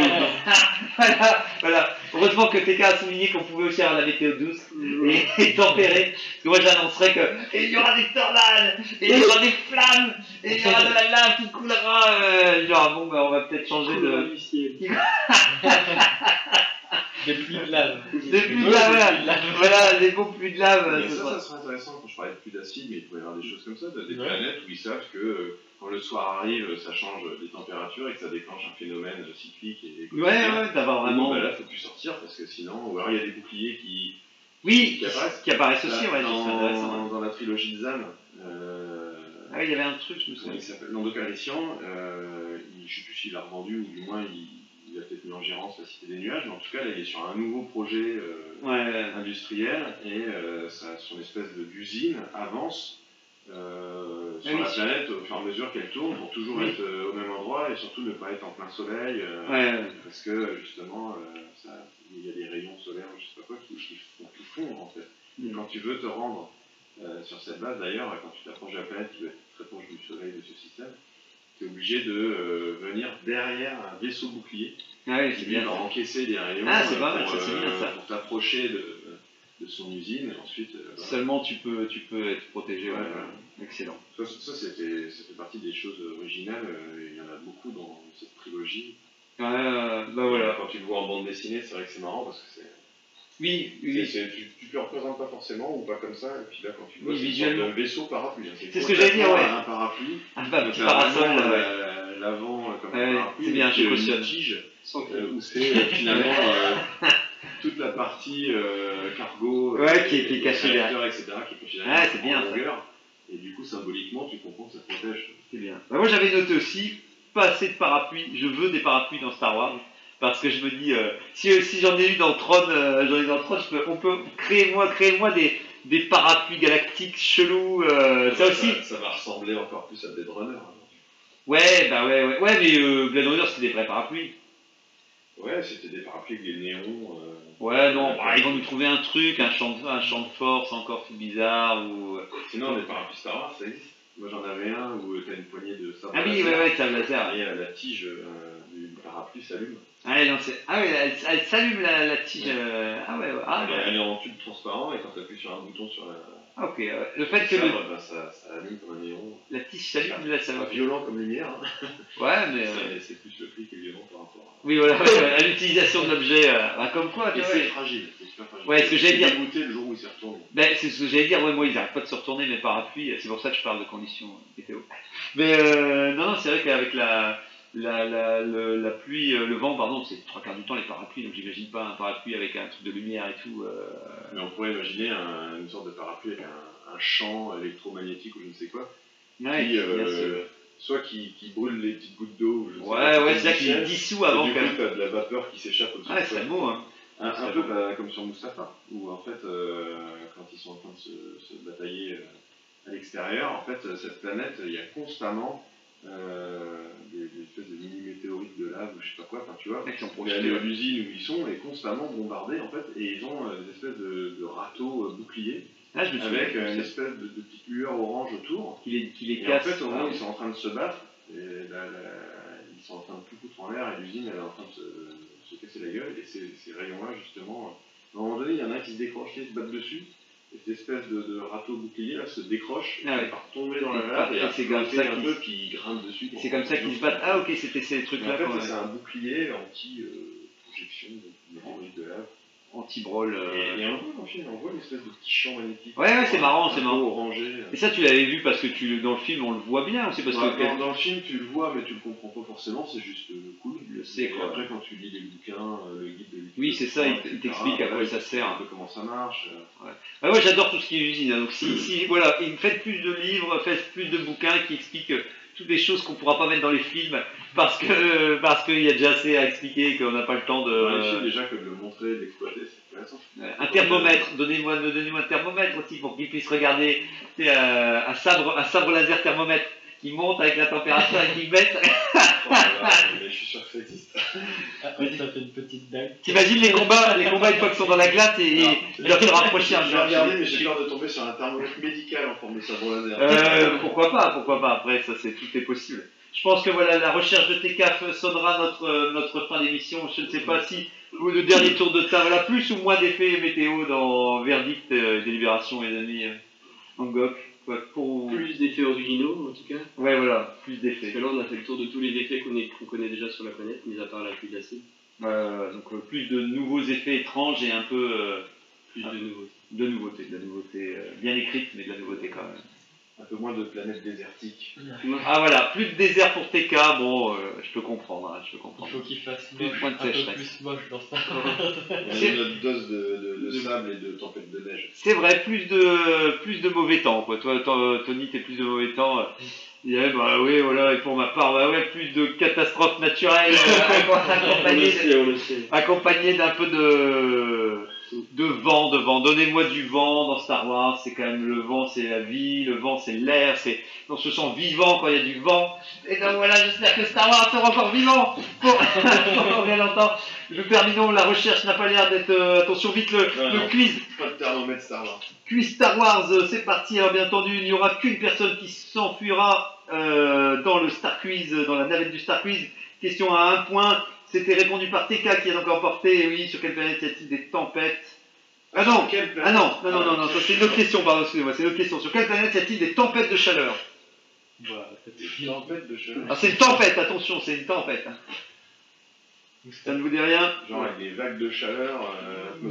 voilà, voilà. Heureusement que TK a souligné qu'on pouvait aussi avoir la météo douce et, et tempérée. Parce que moi, j'annoncerais que et il y aura des tornades, et il y aura des flammes, et il y aura de la lave qui coulera. Euh, genre, bon, ben, on va peut-être changer de. Des pluies de lave. Des pluies de lave, voilà. Des beaux pluies de lave. Ça, ça serait intéressant quand je parlais de plus d'acide, mais il pourrait y avoir des choses comme ça, des Ouais. planètes où ils savent que euh, quand le soir arrive, ça change des températures et que ça déclenche un phénomène cyclique et Ouais, ouais, d'avoir vraiment. Bah là, faut plus sortir parce que sinon, ou alors il y a des boucliers qui, Oui, qui apparaissent. qui apparaissent aussi, ouais, dans, c'est intéressant. dans la trilogie de Zan. Euh, Ah oui, il y avait un truc, je me souviens. il s'appelle? Lando Calrissian, euh, il- je sais plus s'il l'a revendu ou du moins il, il a peut-être mis en gérance la Cité des Nuages, mais en tout cas là il est sur un nouveau projet euh, Ouais, industriel et euh, ça, son espèce d'usine avance euh, sur oui, la planète au fur et à mesure qu'elle tourne pour toujours Oui. être au même endroit et surtout ne pas être en plein soleil ouais, parce que justement ça- il y a des rayons solaires je sais pas quoi qui, qui font tout fondre en fait. Et quand tu veux te rendre sur cette base d'ailleurs, quand tu t'approches de la planète qui doit être très proche du soleil de ce système, tu es obligé de euh, venir derrière un vaisseau bouclier Ah oui, qui bien. encaisser des rayons Ah, c'est euh, pas mal, pour, ça, c'est bien, ça. pour t'approcher de, de son usine et ensuite euh, voilà. Seulement tu peux, tu peux être protégé. Ouais, Ouais, voilà. Excellent. ça, ça, c'était, ça fait partie des choses originales euh, il y en a beaucoup dans cette trilogie euh, bah voilà. quand tu le vois en bande dessinée c'est vrai que c'est marrant parce que c'est, Oui, oui. tu, tu le représentes pas forcément ou pas comme ça et puis là quand tu vois Oui, visuellement. de vaisseau parapluie hein. C'est ce que j'allais dire, ouais. un parapluie Ah, bah, parasol. l'avant comme un parapluie c'est bien, je cautionne. tige Sans que- où c'est finalement toute la partie cargo, Ouais, qui est- cachée réacteurs, etc., qui est derrière, c'est bien, en ça. Et du coup, symboliquement, tu comprends que ça protège. C'est bien. Bah, moi j'avais noté aussi, pas assez de parapluies. Je veux des parapluies dans Star Wars. Parce que je me dis, euh, si, si j'en ai eu dans Tron, euh, j'en ai dans Tron, je peux, on peut créer moi, créer moi des, des parapluies galactiques chelous. euh, ça aussi. Ça, va ressembler encore plus à Blade Runner. alors. Ouais, bah ouais, ouais, ouais, mais euh, Blade Runner c'était des vrais parapluies. Ouais, c'était des parapluies avec des néons. euh. Ouais, non, bah, ils vont nous trouver un truc, un champ de, un champ de force encore tout bizarre ou. Sinon, les parapluies Star Wars, ça existe. Moi, j'en avais un où tu as une poignée de sabre Ah oui, ouais, ouais, ça laser. Et euh, la tige euh, du parapluie s'allume. Ah non, c'est. Ah ouais, elle, elle s'allume la, la tige. euh, Ah ouais, ouais. Ah, ouais. Elle est en tube transparent et quand tu appuies sur un bouton sur la, Ah, ok. euh, Le fait que ça, le- bah, ça, ça allume comme un néon. la tige s'allume, là, ça va. violent comme lumière. hein. Ouais, mais. euh, C'est- plus le prix qui est violent par rapport à. Oui, voilà, à l'utilisation de l'objet. euh, bah, comme quoi, tu vois. c'est fragile, c'est super fragile. Ouais, ce que j'allais dire. le jour où il s'est retourné. Ben, c'est ce que j'allais dire, ouais, moi ils n'arrêtent pas de se retourner mes parapluies, c'est pour ça que je parle de conditions météo. Mais non, non, c'est vrai qu'avec la, la, la, le- la pluie, euh, le vent, pardon, c'est trois quarts du temps les parapluies, donc j'imagine pas un parapluie avec un truc de lumière et tout. euh, Mais on pourrait imaginer un- une sorte de parapluie avec un, un champ électromagnétique ou je ne sais quoi, ouais, qui, euh, soit qui, qui brûle les petites gouttes d'eau. ou je ne sais Ouais, ouais, c'est ça qui dissout avant du que. t'as de la vapeur qui s'échappe au-dessus. Ouais, de c'est beau, hein. Un, peu bah, comme sur Mustapha, où en fait, euh, quand ils sont en train de se, se batailler à l'extérieur, en fait, cette planète, il y a constamment euh, des, des espèces de mini-météorites de lave ou je sais pas quoi, enfin tu vois. Qui ont projeté, à l'usine où ils sont et constamment bombardés en fait, et ils ont euh, des espèces de, de râteaux euh, boucliers Ah, je me souviens avec une espèce de, de petite lueur orange autour. Qui les, qui les Et en fait, au moment où ah, ils sont en train de se battre, et la- la- ils sont en train de tout foutre en l'air et l'usine elle est en train de se, se casser la gueule. Et ces, ces rayons-là, justement, à un moment donné, il y en a un qui se décroche, qui se battent dessus. Et cette espèce de, de râteau bouclier là se décroche, Ah ouais. il part tomber dans Et la lave et et, c'est comme ça un qu'ils- peu puis il grimpe dessus. C'est comme ça qu'ils se battent. Ah ok, c'était ces trucs-là. en fait, c'est un bouclier anti-projection de météorites de lave. Anti-brawl. euh. Et, et on voit dans le film, on voit une espèce de petit champ magnétique. Ouais, ouais, c'est marrant, Un c'est peu marrant. orangé. Et ça, tu l'avais vu parce que tu, dans le film, on le voit bien aussi parce Bah, que. dans, dans le film, tu le vois, mais tu le comprends pas forcément, c'est juste euh, cool. Je sais, Et quoi. après, quand tu lis les bouquins, euh, le guide de Oui, c'est ça, il t'explique à quoi ouais, ça tu sais sert. Un peu comment ça marche. euh. Ah ouais, j'adore tout ce qui est usine. hein. Donc si, si voilà, il- faites plus de livres, faites plus de bouquins qui expliquent euh, toutes les choses qu'on pourra pas mettre dans les films parce que parce qu'il y a déjà assez à expliquer et qu'on n'a pas le temps de. Films, déjà, que de le montrer, de l'exploiter, c'est intéressant. Euh, Un thermomètre, donnez-moi donnez-moi un thermomètre aussi pour qu'il puisse regarder euh, un sabre un sabre laser thermomètre qui monte avec la température et qui baisse. Oh mais je suis sûr que ça existe. Ah, ouais, ça fait une petite dague. T'imagines les combats, les combats une fois qu'ils sont dans la glace et, doivent se rapprocher un J'ai peu. regardé, mais j'ai peur de tomber sur un thermomètre médical en forme de sabre laser. Euh, pourquoi pas, pourquoi pas, après ça c'est tout est possible. Je pense que voilà, la recherche de TCAF sonnera notre, notre fin d'émission. Je ne sais pas si ou le dernier tour de table, voilà, plus ou moins d'effets météo dans Verdict, euh, Délibération et amis euh, Angok. Pour... Plus d'effets originaux en tout cas. Ouais, voilà, plus Parce d'effets. que là on a fait le tour de tous les effets qu'on est- connaît déjà sur la planète, mis à part la pluie d'acide. Euh, donc euh, plus de nouveaux effets étranges et un peu euh, Plus de nouveautés. de nouveautés, de la nouveauté euh, bien écrite, mais de la nouveauté quand même. Un peu moins de planètes désertiques. Ah voilà, plus de désert pour TK, bon, euh, je peux comprendre, hein, je peux Il comprendre. faut qu'il fasse Plus de moche, points de un peu sécheresse. plus moche dans ça. On a notre dose de, de- de sable et de tempête de neige. C'est vrai, plus de, plus de mauvais temps, quoi. Toi, Tony, t'es plus de mauvais temps. euh, Il y a, bah oui, voilà, et pour ma part, bah ouais, plus de catastrophes naturelles, On le accompagnées sait, on le sait. accompagné d'un peu de, de vent, de vent. Donnez-moi du vent dans Star Wars, c'est quand même le vent, c'est la vie, le vent, c'est l'air, c'est, on se sent vivant quand il y a du vent. Et donc voilà, j'espère que Star Wars sera encore vivant pour, pour bien longtemps. Terminons, la recherche n'a pas l'air d'être, euh, attention vite le, quiz. Pas de thermomètre Star Wars. Quiz Star Wars, euh, c'est parti. Alors bien entendu, il n'y aura qu'une personne qui s'enfuira euh, dans le Star Quiz, dans la navette du Star Quiz. Question à un point. C'était répondu par TK qui a donc emporté. Oui, sur quelle planète y a-t-il des tempêtes Ah non, ah non, non, non, non, non, ça c'est une autre question, pardon, excusez-moi, c'est une autre question. Sur quelle planète y a-t-il des tempêtes de chaleur Voilà, c'était Des tempêtes de chaleur. Ah, c'est une tempête, attention, c'est une tempête. Ça ne vous dit rien Genre avec des vagues de chaleur euh,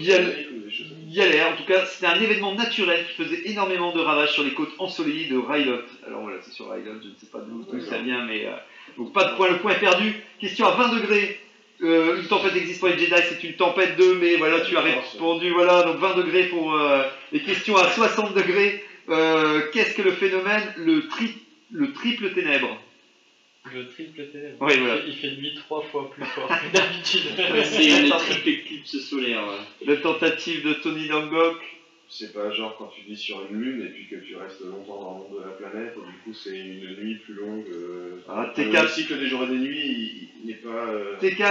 l'air, en tout cas, c'était un événement naturel qui faisait énormément de ravages sur les côtes ensoleillées de Rylot. Alors voilà, c'est sur Rylot, je ne sais pas d'où d'où ça vient, mais euh, donc pas de point, le point est perdu. Question à 20 degrés. Euh, une tempête existe pour les Jedi, c'est une tempête 2, mais voilà, tu as répondu, voilà, donc 20 degrés pour euh, les questions à 60 degrés. Euh, Qu'est-ce que le phénomène? Le, tri- le triple ténèbre Le triple ténèbre. Oui, Il voilà. fait- Il fait nuit trois fois plus fort que d'habitude. C'est une triple éclipse solaire. ouais. La tentative de Tony Dangok. C'est pas genre quand tu vis sur une lune et puis que tu restes longtemps dans l'ombre de la planète, et du coup c'est une nuit plus longue. Euh, Ah, le- TK. Le cycle des jours et des nuits, il- n'est pas. Euh, TK,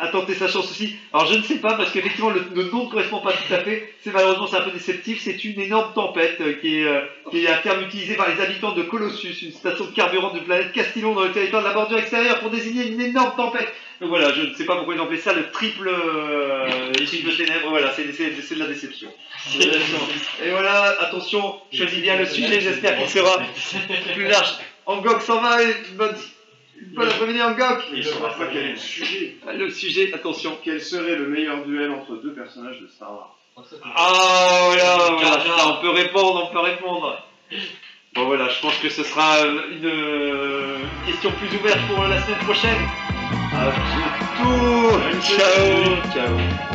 a tenté sa chance aussi. Alors je ne sais pas parce qu'effectivement le, le nom ne correspond pas tout à fait. C'est malheureusement c'est un peu déceptif. C'est une énorme tempête euh, qui est, euh, qui est un terme utilisé par les habitants de Colossus, une station de carburant de planète Castillon dans le territoire de la bordure extérieure pour désigner une énorme tempête. Donc voilà, je ne sais pas pourquoi ils ont appelé ça le triple, euh, le triple ténèbres. Voilà, c'est de la déception. Et voilà, attention, choisis bien le sujet. J'espère qu'il sera plus large. Angok s'en va. et bonne, bonne après-midi Angok. Il ne saura pas quel est le sujet. Le sujet, attention. Quel serait le meilleur duel entre deux personnages de Star Wars Ah voilà, voilà, ça, on peut répondre, on peut répondre. Bon voilà, je pense que ce sera euh, une, euh, une question plus ouverte pour la semaine prochaine. À. Ciao. Ciao.